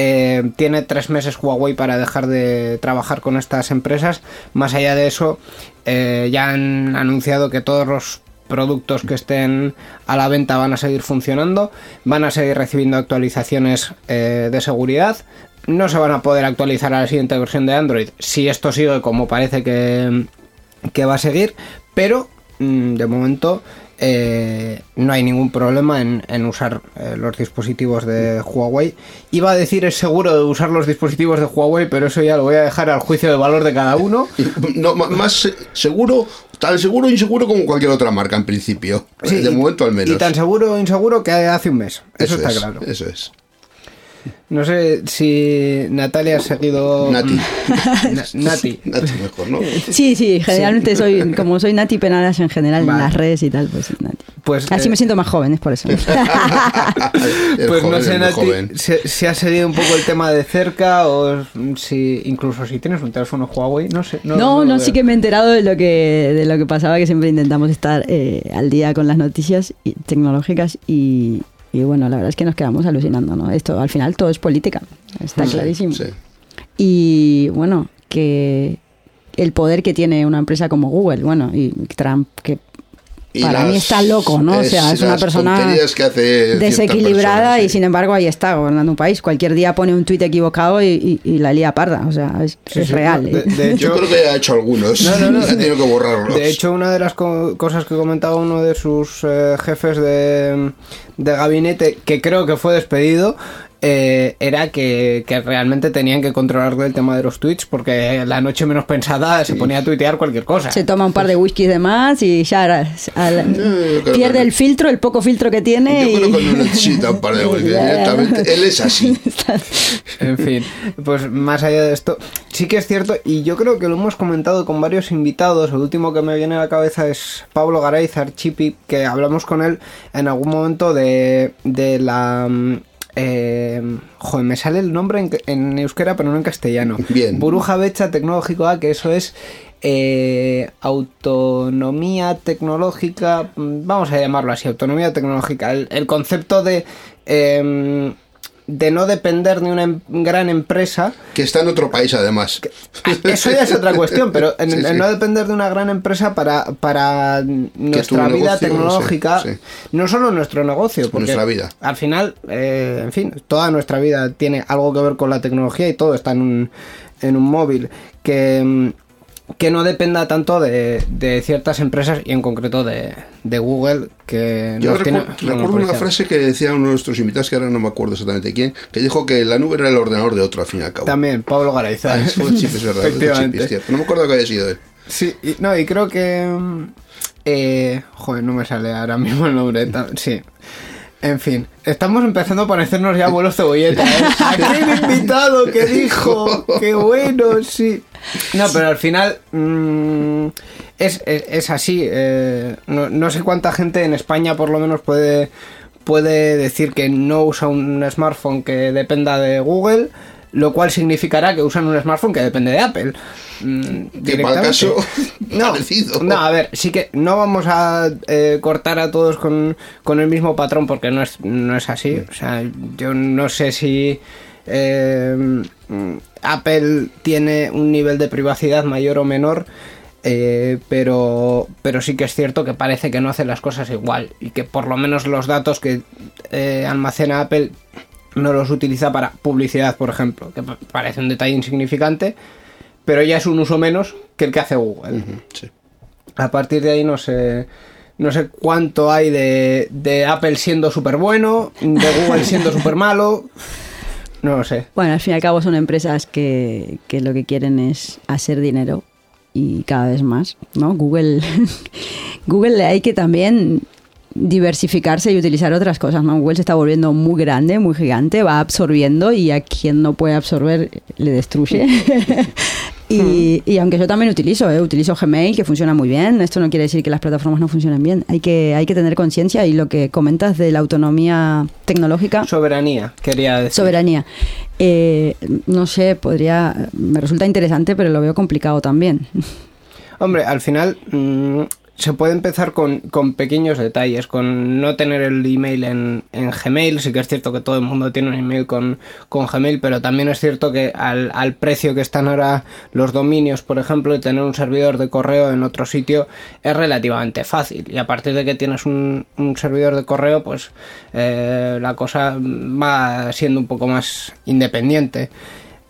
Speaker 1: eh, tiene tres meses Huawei para dejar de trabajar con estas empresas. Más allá de eso, eh, ya han anunciado que todos los productos que estén a la venta van a seguir funcionando, van a seguir recibiendo actualizaciones eh, de seguridad. No se van a poder actualizar a la siguiente versión de Android si esto sigue como parece que, que va a seguir, pero mm, de momento eh, no hay ningún problema en, en usar eh, los dispositivos de Huawei. Iba a decir es seguro de usar los dispositivos de Huawei, pero eso ya lo voy a dejar al juicio de valor de cada uno.
Speaker 2: No, más se- seguro, tan seguro o inseguro como cualquier otra marca en principio.
Speaker 1: Sí,
Speaker 2: de
Speaker 1: y-
Speaker 2: momento al menos.
Speaker 1: Y tan seguro o inseguro que hace un mes. Eso, está
Speaker 2: es,
Speaker 1: claro.
Speaker 2: Eso es.
Speaker 1: No sé si Natalia ha seguido.
Speaker 2: Nati.
Speaker 1: Na- Nati.
Speaker 2: Nati mejor, ¿no?
Speaker 3: Sí, sí, generalmente soy, como soy Nati Penaras en general
Speaker 1: Vale.
Speaker 3: en las redes y tal, pues Nati.
Speaker 1: Pues,
Speaker 3: Así
Speaker 1: eh,
Speaker 3: me siento más joven, es por eso.
Speaker 2: El
Speaker 1: Pues no sé, Nati, si, si has seguido un poco el tema de cerca o si incluso si tienes un teléfono Huawei, no sé. No,
Speaker 3: No, sí que me he enterado de lo que, de lo que pasaba, que siempre intentamos estar eh, al día con las noticias y- tecnológicas y, y bueno, la verdad es que nos quedamos alucinando, ¿no? Esto al final todo es política, está
Speaker 2: Sí,
Speaker 3: clarísimo.
Speaker 2: sí.
Speaker 3: Y bueno, que el poder que tiene una empresa como Google, bueno, y Trump, que
Speaker 2: Y
Speaker 3: para mí
Speaker 2: las-
Speaker 3: está loco, ¿no? O sea, es una persona
Speaker 2: que hace
Speaker 3: desequilibrada
Speaker 2: persona,
Speaker 3: y sin embargo ahí está gobernando un país. Cualquier día pone un tuit equivocado y, y- y la lía parda, o sea, es,
Speaker 1: Sí,
Speaker 3: es
Speaker 1: sí,
Speaker 3: real.
Speaker 1: no, de- de
Speaker 2: Yo
Speaker 1: hecho-
Speaker 2: creo que ha hecho algunos.
Speaker 1: No, no, no.
Speaker 2: ha tenido que borrarlos.
Speaker 1: De hecho, una de las co- cosas que comentaba uno de sus eh, jefes de, de gabinete, que creo que fue despedido, eh, era que, que realmente tenían que controlarle el tema de los tweets, porque la noche menos pensada se ponía a tuitear cualquier cosa.
Speaker 3: Se toma un par de whiskies de más y ya al- al-
Speaker 2: yo creo
Speaker 3: pierde
Speaker 2: que-
Speaker 3: el filtro, el poco filtro que tiene.
Speaker 2: Yo creo
Speaker 3: y-
Speaker 2: que no necesita un par de golpes, directamente. Él es así.
Speaker 1: En fin, pues más allá de esto, sí que es cierto, y yo creo que lo hemos comentado con varios invitados. El último que me viene a la cabeza es Pablo Garay Zarchipi, que hablamos con él en algún momento de, de la. Eh, joder, me sale el nombre en, en euskera, pero no en castellano.
Speaker 2: Bien.
Speaker 1: Buruja Becha Tecnológico A, que eso es. eh, autonomía tecnológica, mm, vamos a llamarlo así, autonomía tecnológica. El, el concepto de em, de no depender de una em- gran empresa.
Speaker 2: Que está en otro país, además.
Speaker 1: Ah, Eso ya es otra cuestión, pero en,
Speaker 2: Sí,
Speaker 1: en
Speaker 2: sí.
Speaker 1: no depender de una gran empresa para, para nuestra vida
Speaker 2: negocio,
Speaker 1: tecnológica,
Speaker 2: sí,
Speaker 1: no solo nuestro negocio, porque
Speaker 2: Nuestra vida.
Speaker 1: al final, eh, en fin, toda nuestra vida tiene algo que ver con la tecnología y todo está en un, en un móvil. Que, mm, que no dependa tanto de, de ciertas empresas y en concreto de, de Google que
Speaker 2: Yo
Speaker 1: tiene
Speaker 2: recu- recuerdo una frase que decía uno de nuestros invitados, que ahora no me acuerdo exactamente quién, que dijo que la nube era el ordenador de otro, al fin y al cabo.
Speaker 1: También, Pablo Garayza.
Speaker 2: Ah, es verdad. No me acuerdo que haya sido él.
Speaker 1: Sí, y, no, y creo que. mm, Eh, joder, no me sale ahora mismo el nombre. Sí. En fin, estamos empezando a parecernos ya abuelos cebolletas. ¿eh? Aquel invitado que dijo, qué bueno, sí. No, pero al final mm, es, es- es así. eh, no, no sé cuánta gente en España por lo menos puede, puede decir que no usa un smartphone que dependa de Google, lo cual significará que usan un smartphone que depende de Apple. Mm,
Speaker 2: Que para caso,
Speaker 1: No,
Speaker 2: parecido.
Speaker 1: no, a ver, sí que no vamos a eh, cortar a todos con, con el mismo patrón porque no es, no es así. O sea, yo no sé si eh, Apple tiene un nivel de privacidad mayor o menor. eh, pero, pero sí que es cierto que parece que no hace las cosas igual y que por lo menos los datos que eh, almacena Apple no los utiliza para publicidad, por ejemplo, que pa- parece un detalle insignificante, pero ya es un uso menos que el que hace Google.
Speaker 2: Sí.
Speaker 1: A partir de ahí no sé. No sé cuánto hay de, de Apple siendo súper bueno, de Google siendo súper malo. No lo sé.
Speaker 3: Bueno, al fin y al cabo son empresas que, que lo que quieren es hacer dinero y cada vez más, ¿no? Google, Google hay que también diversificarse y utilizar otras cosas, ¿no? Google se está volviendo muy grande, muy gigante, va absorbiendo y a quien no puede absorber le destruye. y, y aunque yo también utilizo, ¿eh? utilizo Gmail, que funciona muy bien, esto no quiere decir que las plataformas no funcionen bien, hay que, hay que tener conciencia y lo que comentas de la autonomía tecnológica
Speaker 1: Soberanía, quería decir.
Speaker 3: soberanía. Eh, no sé, podría. Me resulta interesante, pero lo veo complicado también.
Speaker 1: Hombre, al final mm, se puede empezar con, con pequeños detalles, con no tener el email en, en Gmail. Sí que es cierto que todo el mundo tiene un email con, con Gmail, pero también es cierto que al, al precio que están ahora los dominios, por ejemplo, y tener un servidor de correo en otro sitio es relativamente fácil. Y a partir de que tienes un, un servidor de correo, pues eh, la cosa va siendo un poco más independiente.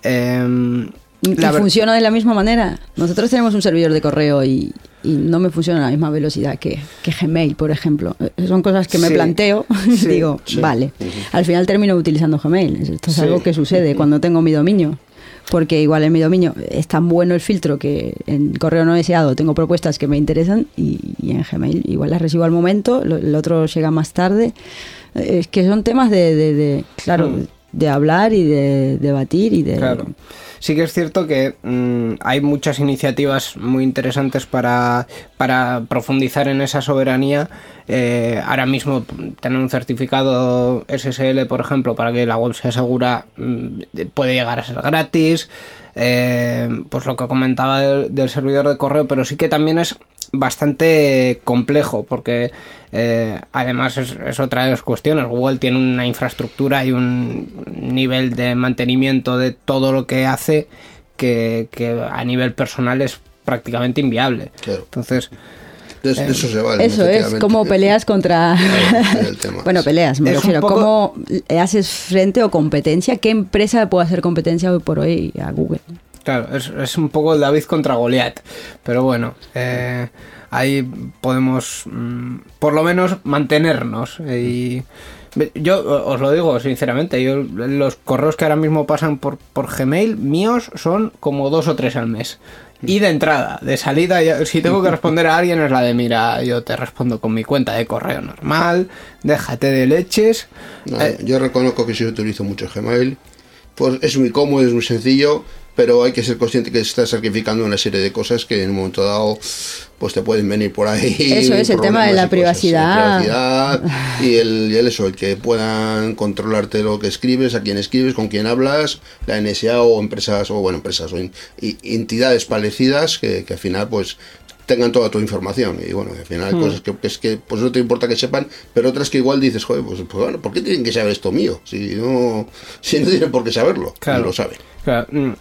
Speaker 1: Em,
Speaker 3: ¿Y
Speaker 1: la ver-
Speaker 3: funciona de la misma manera? Nosotros tenemos un servidor de correo y, y no me funciona a la misma velocidad que, que Gmail, por ejemplo. Eh, Son cosas que me
Speaker 1: Sí.
Speaker 3: planteo y
Speaker 1: Sí.
Speaker 3: digo, vale. Al final termino utilizando Gmail. Esto es algo que sucede cuando tengo mi dominio. Porque igual en mi dominio es tan bueno el filtro que en correo no deseado tengo propuestas que me interesan y, y en Gmail igual las recibo al momento, lo- el otro llega más tarde. Eh, Es que son temas de, de- de, claro,
Speaker 1: Mm.
Speaker 3: De hablar y de debatir y de...
Speaker 1: Claro. Sí que es cierto que mm, hay muchas iniciativas muy interesantes para, para profundizar en esa soberanía. Eh, ahora mismo mm, tener un certificado SSL, por ejemplo, para que la web sea segura, mm, puede llegar a ser gratis. Eh, pues lo que comentaba del, del servidor de correo, pero sí que también es bastante complejo porque eh, además es, es otra de las cuestiones. Google tiene una infraestructura y un nivel de mantenimiento de todo lo que hace que, que a nivel personal es prácticamente inviable.
Speaker 2: Claro.
Speaker 1: Entonces,
Speaker 2: De, de eso se vale.
Speaker 3: Eso es, cómo peleas contra...
Speaker 2: El tema.
Speaker 3: bueno, peleas, me refiero.
Speaker 1: poco-
Speaker 3: ¿Cómo haces frente o competencia? ¿Qué empresa puede hacer competencia hoy por hoy a Google?
Speaker 1: Claro, es, es un poco el David contra Goliat. Pero bueno, eh, ahí podemos mm, por lo menos mantenernos. Y yo os lo digo sinceramente, yo los correos que ahora mismo pasan por, por Gmail míos son como dos o tres al mes. Y de entrada, de salida, si tengo que responder a alguien es la de, mira, yo te respondo con mi cuenta de correo normal, déjate de leches.
Speaker 2: Yo reconozco que sí utilizo mucho Gmail. Pues es muy cómodo, es muy sencillo, pero hay que ser consciente que estás sacrificando una serie de cosas que en un momento dado pues te pueden venir por ahí.
Speaker 3: Eso es, el tema de la privacidad.
Speaker 2: La privacidad y el, y el eso, el que puedan controlarte lo que escribes, a quién escribes, con quién hablas, la NSA o empresas, o bueno, empresas o in- y- entidades parecidas que, que al final pues tengan toda tu información y bueno, al final
Speaker 1: Hmm.
Speaker 2: hay cosas que, que es que pues no te importa que sepan, pero otras que igual dices, joder, pues, pues bueno, ¿por qué tienen que saber esto mío? Si no, si no tienen por qué saberlo,
Speaker 1: Claro.
Speaker 2: lo saben.
Speaker 1: claro, mm,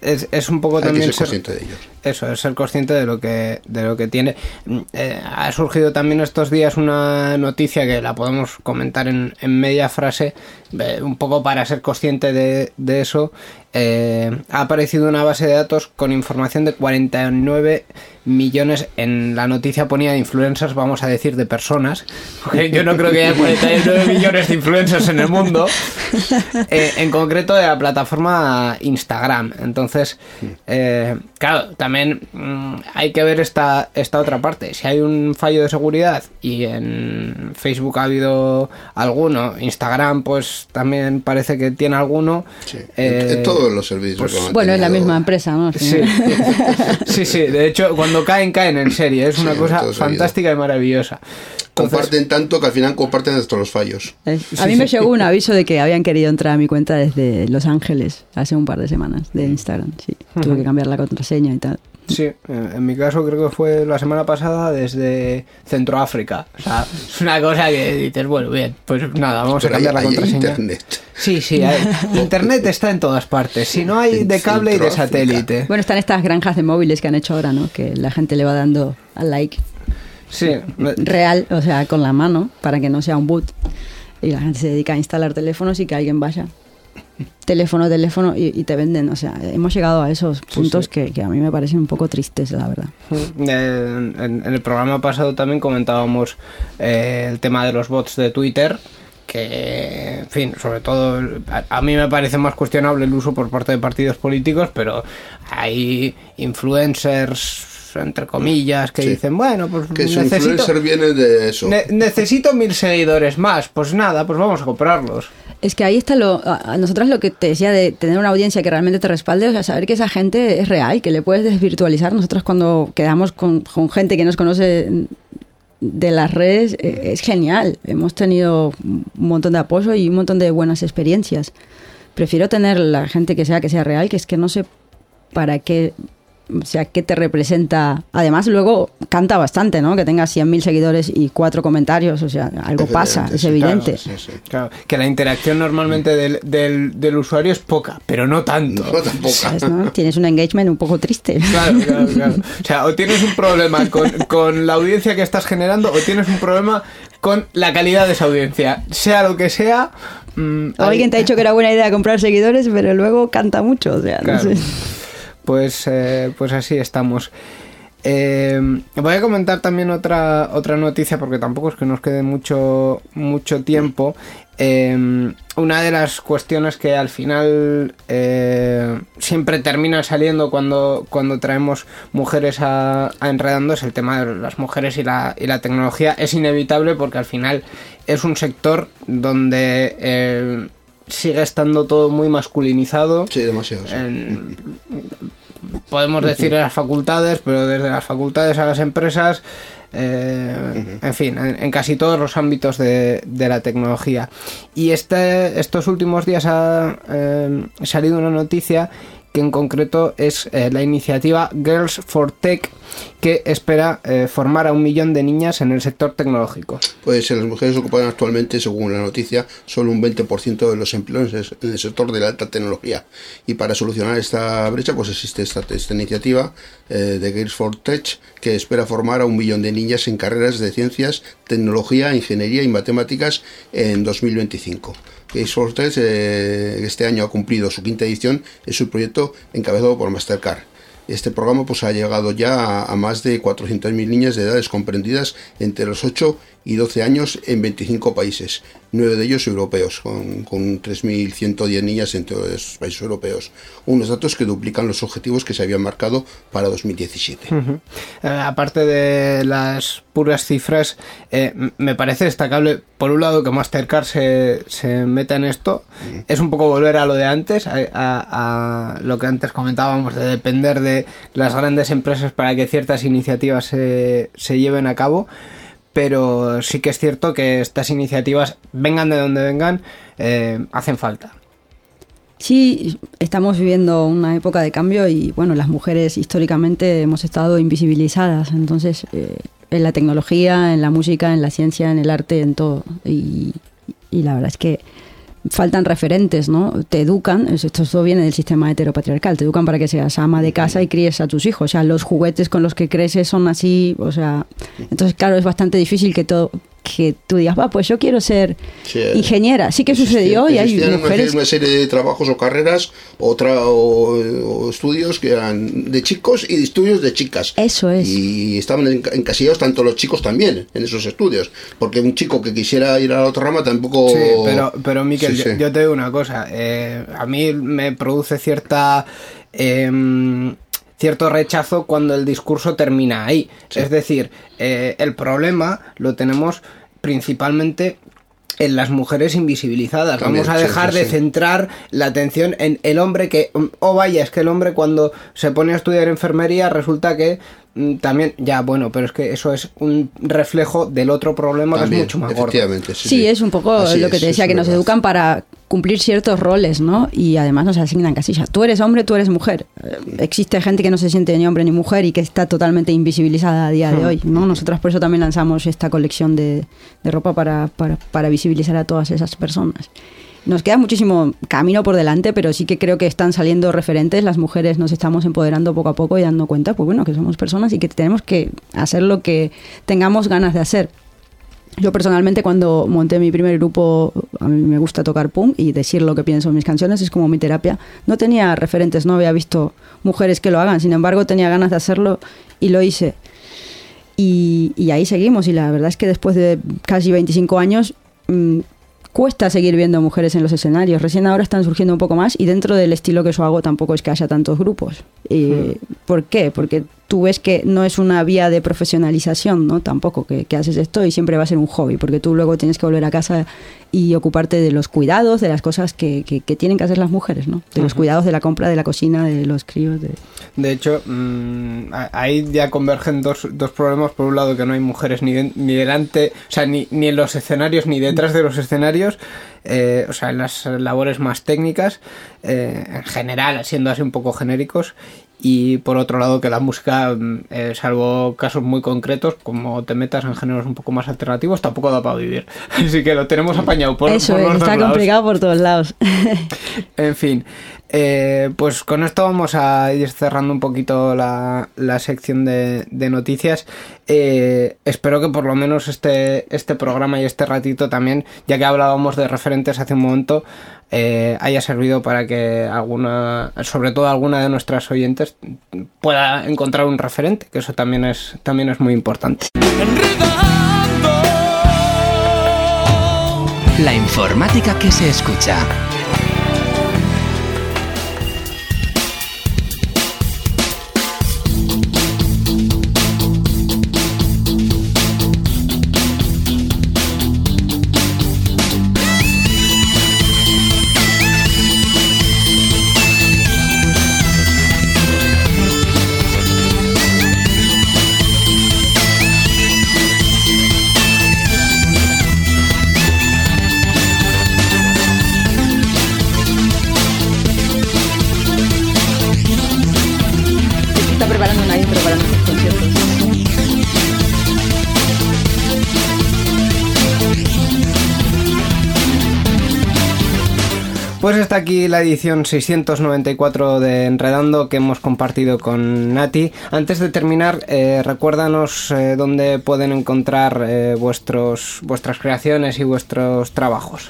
Speaker 1: es, es un poco
Speaker 2: Hay
Speaker 1: también
Speaker 2: ser
Speaker 1: ser-
Speaker 2: consciente de ellos.
Speaker 1: Eso, es ser consciente de lo que, de lo que tiene. Mm, eh, ha surgido también estos días una noticia que la podemos comentar en, en media frase, eh, un poco para ser consciente de, de eso. Eh, ha aparecido una base de datos con información de 49 millones. En la noticia ponía de influencers, vamos a decir de personas, porque yo no creo que haya 49 millones de influencers en el mundo. Eh, en concreto de la plataforma Instagram. Entonces, Entonces, eh, claro, también mm, hay que ver esta, esta otra parte. Si hay un fallo de seguridad y en Facebook ha habido alguno, Instagram pues también parece que tiene alguno.
Speaker 2: Sí,
Speaker 1: eh,
Speaker 2: en, en todos los servicios.
Speaker 1: pues,
Speaker 3: Bueno, es la misma empresa, ¿no?
Speaker 1: Sí. sí, sí, de hecho, cuando caen, caen en serie. Es una
Speaker 2: Sí,
Speaker 1: cosa fantástica y maravillosa. Entonces,
Speaker 2: Comparten tanto que al final comparten hasta los fallos.
Speaker 3: Eh, A mí me llegó un aviso de que habían querido entrar a mi cuenta desde Los Ángeles hace un par de semanas de Instagram. Sí, tuve que cambiar la contraseña y tal.
Speaker 1: Sí, en mi caso creo que fue la semana pasada desde Centroáfrica. O sea, es una cosa que dices, bueno, bien, pues nada, vamos
Speaker 2: Pero
Speaker 1: a
Speaker 2: hay,
Speaker 1: cambiar la
Speaker 2: hay
Speaker 1: contraseña.
Speaker 2: internet.
Speaker 1: Sí, sí, hay- Internet está en todas partes. Si no hay de cable y de satélite.
Speaker 3: Bueno, están estas granjas de móviles que han hecho ahora, ¿no? Que la gente le va dando al like
Speaker 1: Sí,
Speaker 3: real, o sea, con la mano, para que no sea un boot. Y la gente se dedica a instalar teléfonos y que alguien vaya. Teléfono, teléfono y, y te venden. O sea, hemos llegado a esos puntos
Speaker 1: sí.
Speaker 3: Que, que a mí me parecen un poco tristes, la verdad.
Speaker 1: En, en- en el programa pasado también comentábamos eh, el tema de los bots de Twitter, que, en fin, sobre todo a, a mí me parece más cuestionable el uso por parte de partidos políticos, pero hay influencers, entre comillas, que
Speaker 2: Sí.
Speaker 1: dicen, bueno, pues
Speaker 2: Que su
Speaker 1: necesito,
Speaker 2: influencer viene de eso.
Speaker 1: ne- necesito mil seguidores más, pues nada, pues vamos a comprarlos.
Speaker 3: Es que ahí está lo. A a nosotros lo que te decía de tener una audiencia que realmente te respalde, o sea, saber que esa gente es real, que le puedes desvirtualizar. Nosotros cuando quedamos con, gente que nos conoce de las redes, eh, es genial. Hemos tenido un montón de apoyo y un montón de buenas experiencias. Prefiero tener la gente que sea que sea real, que es que no sé para qué. O sea, qué te representa. Además, luego canta bastante, ¿no? Que tengas 100.000 seguidores y cuatro comentarios. O sea, algo pasa, es
Speaker 2: sí,
Speaker 3: evidente.
Speaker 2: claro, sí, sí.
Speaker 1: Claro, que la interacción normalmente del, del, del usuario es poca, pero no tanto.
Speaker 2: No, tampoco.
Speaker 3: ¿Sabes, no? Tienes un engagement un poco triste.
Speaker 1: Claro, claro, claro. O sea, o tienes un problema con, con la audiencia que estás generando o tienes un problema con la calidad de esa audiencia. Sea lo que sea. mm,
Speaker 3: alguien te ha dicho que era buena idea comprar seguidores, pero luego canta mucho. O sea,
Speaker 1: Claro.
Speaker 3: no sé.
Speaker 1: Pues, eh, pues así estamos. Eh, voy a comentar también otra, otra noticia porque tampoco es que nos quede mucho, mucho tiempo. Eh, una de las cuestiones que al final eh, siempre termina saliendo cuando, cuando traemos mujeres a, a Enredando es el tema de las mujeres y la, y la tecnología. Es inevitable porque al final es un sector donde eh, sigue estando todo muy masculinizado.
Speaker 2: Sí, demasiado. sí.
Speaker 1: En- podemos decir en las facultades, pero desde las facultades a las empresas, eh, en fin, en, en casi todos los ámbitos de, de la tecnología. Y este, estos últimos días ha eh, salido una noticia en concreto es eh, la iniciativa Girls for Tech que espera eh, formar a un millón de niñas en el sector tecnológico.
Speaker 2: Pues eh, las mujeres ocupan actualmente, según la noticia, solo un 20% de los empleos en el- sector de la alta tecnología. Y para solucionar esta brecha, pues existe esta, iniciativa de Girls for Tech que espera formar a un millón de niñas en carreras de ciencias, tecnología, ingeniería y matemáticas en 2025. For Tech eh, este año ha cumplido su quinta edición, es su proyecto encabezado por Mastercard. Este programa pues, ha llegado ya a, a más de 400.000 niñas de edades comprendidas entre los 8 y 12 años en 25 países, 9 de ellos europeos, con, con 3.110 niñas en todos los países europeos. Unos datos que duplican los objetivos que se habían marcado para 2017.
Speaker 1: Eh, aparte de las puras cifras, eh, me parece destacable, por un lado, que Mastercard se, se meta en esto. Es un poco volver a lo de antes, a, a- a lo que antes comentábamos, de depender de las grandes empresas para que ciertas iniciativas se, se lleven a cabo. Pero sí que es cierto que estas iniciativas, vengan de donde vengan, eh, hacen falta.
Speaker 3: Sí, estamos viviendo una época de cambio y bueno, las mujeres históricamente hemos estado invisibilizadas, entonces eh, en la tecnología, en la música, en la ciencia, en el arte, en todo. Y, y la verdad es que faltan referentes, ¿no? Te educan, es- esto todo viene del sistema heteropatriarcal, te educan para que seas ama de casa y críes a tus hijos, o sea, los juguetes con los que creces son así, o sea, entonces claro, es bastante difícil que todo que tú digas, va, pues yo quiero ser
Speaker 2: Sí, eh,
Speaker 3: ingeniera. Sí que sucedió y hay mujeres
Speaker 2: una serie de trabajos o carreras o, tra- o- o estudios que eran de chicos y de estudios de chicas.
Speaker 3: Eso es.
Speaker 2: Y estaban enca- encasillados tanto los chicos también en esos estudios. Porque un chico que quisiera ir a la otra rama tampoco...
Speaker 1: Sí, pero, pero Miquel,
Speaker 2: Sí,
Speaker 1: yo-
Speaker 2: sí.
Speaker 1: Yo, te digo una cosa. eh, a mí me produce cierta em, cierto rechazo cuando el discurso termina ahí. Es decir, eh, el problema lo tenemos principalmente en las mujeres invisibilizadas.
Speaker 2: También,
Speaker 1: Vamos a
Speaker 2: sí,
Speaker 1: dejar
Speaker 2: sí,
Speaker 1: de centrar la atención en el hombre que, oh vaya, es que el hombre cuando se pone a estudiar enfermería resulta que mm, también, ya bueno, pero es que eso es un reflejo del otro problema
Speaker 2: También,
Speaker 1: que es mucho más gordo.
Speaker 2: Sí,
Speaker 3: Sí, es un poco
Speaker 2: Así
Speaker 3: lo que
Speaker 2: es,
Speaker 3: te decía,
Speaker 2: es
Speaker 3: que nos educan para cumplir ciertos roles, ¿no? Y además nos asignan casillas. Tú eres hombre, tú eres mujer. Eh, Existe gente que no se siente ni hombre ni mujer y que está totalmente invisibilizada a día de hoy, ¿no? Nosotras por eso también lanzamos esta colección de, de ropa para, para, para visibilizar a todas esas personas. Nos queda muchísimo camino por delante, pero sí que creo que están saliendo referentes. Las mujeres nos estamos empoderando poco a poco y dando cuenta, pues bueno, que somos personas y que tenemos que hacer lo que tengamos ganas de hacer. Yo personalmente cuando monté mi primer grupo, a mí me gusta tocar punk y decir lo que pienso en mis canciones, es como mi terapia. No tenía referentes, no había visto mujeres que lo hagan, sin embargo tenía ganas de hacerlo y lo hice. Y, y ahí seguimos y la verdad es que después de casi 25 años mm, cuesta seguir viendo mujeres en los escenarios. Recién ahora están surgiendo un poco más y dentro del estilo que yo hago tampoco es que haya tantos grupos. Y, ¿Por qué? Porque tú ves que no es una vía de profesionalización, ¿no? Tampoco que, que haces esto y siempre va a ser un hobby, porque tú luego tienes que volver a casa y ocuparte de los cuidados, de las cosas que, que- que tienen que hacer las mujeres, ¿no? De los cuidados de la compra, de la cocina, de los críos, de...
Speaker 1: De hecho, mm, ahí ya convergen dos, dos problemas. Por un lado, que no hay mujeres ni, de- ni delante, o sea, ni, ni en los escenarios ni detrás de los escenarios, eh, o sea, en las labores más técnicas, eh, en general, siendo así un poco genéricos. Y por otro lado, que la música, mm, eh, salvo casos muy concretos, como te metas en géneros un poco más alternativos, tampoco da para vivir. Así que lo tenemos apañado por,
Speaker 3: Eso
Speaker 1: por
Speaker 3: es,
Speaker 1: los dos
Speaker 3: está
Speaker 1: lados.
Speaker 3: complicado por todos lados.
Speaker 1: En fin, eh, pues con esto vamos a ir cerrando un poquito la, la sección de, noticias. Eh, espero que por lo menos este, este programa y este ratito también, ya que hablábamos de referentes hace un momento, eh, haya servido para que alguna, sobre todo alguna de nuestras oyentes, pueda encontrar un referente, que eso también es, también es muy importante.
Speaker 4: La informática que se escucha.
Speaker 1: Pues está aquí la edición 694 de Enredando que hemos compartido con Nati. Antes de terminar, eh, recuérdanos eh, dónde pueden encontrar eh, vuestros, vuestras creaciones y vuestros trabajos.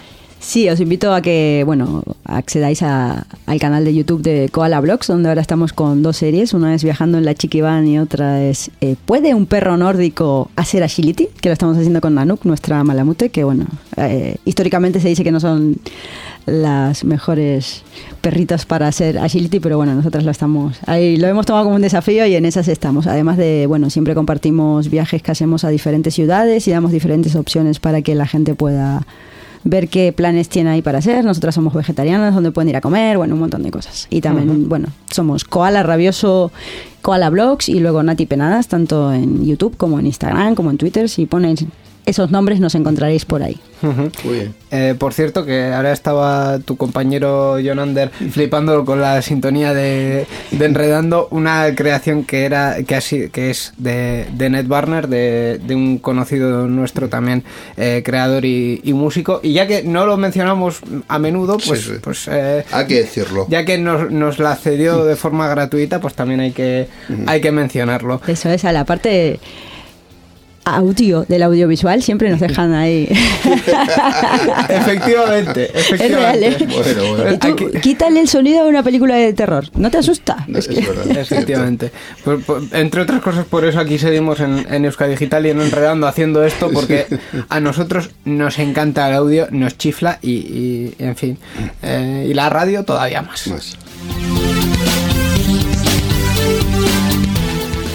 Speaker 3: Sí, os invito a que, bueno, accedáis a- al canal de YouTube de Koala Blogs, donde ahora estamos con dos series. Una es Viajando en la Chiquivan y otra es eh, ¿Puede un perro nórdico hacer agility? Que lo estamos haciendo con Nanuk, nuestra malamute, que bueno, eh, históricamente se dice que no son las mejores perritas para hacer agility, pero bueno, nosotras lo estamos, ahí lo hemos tomado como un desafío y en esas estamos. Además de, bueno, siempre compartimos viajes que hacemos a diferentes ciudades y damos diferentes opciones para que la gente pueda ver qué planes tiene ahí para hacer. Nosotras somos vegetarianas, donde pueden ir a comer, bueno, un montón de cosas. Y también, bueno, somos Koala Rabioso, Koala Blogs y luego Nati Penadas, tanto en YouTube como en Instagram, como en Twitter. Si ponen esos nombres nos encontraréis por ahí.
Speaker 2: Muy bien.
Speaker 1: Eh, por cierto, que ahora estaba tu compañero Jonander flipando con la sintonía de, de Enredando, una creación que era que, así, que es de, de Ned Barner, de, de un conocido nuestro también, eh, creador y, y músico. Y ya que no lo mencionamos a menudo, pues,
Speaker 2: Sí, sí.
Speaker 1: pues eh,
Speaker 2: Hay que decirlo.
Speaker 1: ya que nos, nos la cedió de forma gratuita, pues también hay que, hay que mencionarlo.
Speaker 3: Eso es, a la parte audio del audiovisual siempre nos dejan ahí.
Speaker 1: efectivamente,
Speaker 3: Es real, ¿eh?
Speaker 1: efectivamente.
Speaker 2: Bueno, bueno.
Speaker 3: Y tú,
Speaker 1: Hay que-
Speaker 3: quítale el sonido de una película de terror. ¿No te asusta?
Speaker 2: Es,
Speaker 3: Es que-
Speaker 2: verdad.
Speaker 1: Efectivamente. Entre otras cosas, por eso aquí seguimos en, en Euskadi Digital y en Enredando haciendo esto, porque a nosotros nos encanta el audio, nos chifla y, y, en fin. Eh, y la radio todavía más.
Speaker 2: Más.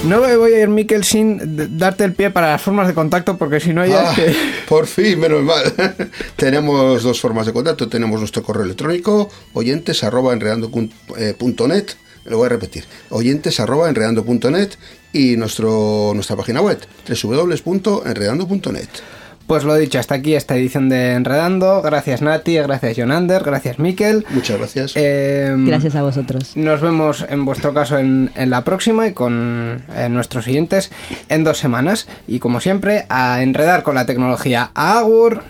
Speaker 1: No me voy a ir, Miquel, sin darte el pie para las formas de contacto, porque si no ya
Speaker 2: Ah,
Speaker 1: que...
Speaker 2: por fin, menos mal. tenemos dos formas de contacto. Tenemos nuestro correo electrónico, oyentes arroba enredando cun- eh. Lo voy a repetir. Oyentes arroba enredando punto net y nuestro, nuestra página web, www.enredando.net.
Speaker 1: Pues lo dicho, hasta aquí esta edición de Enredando. Gracias Nati, gracias Jonander, gracias Miquel.
Speaker 2: Muchas gracias.
Speaker 1: Eh,
Speaker 3: Gracias a vosotros.
Speaker 1: Nos vemos en vuestro caso en, en la próxima y con eh, nuestros siguientes en dos semanas. Y como siempre, a enredar con la tecnología. ¡Agur!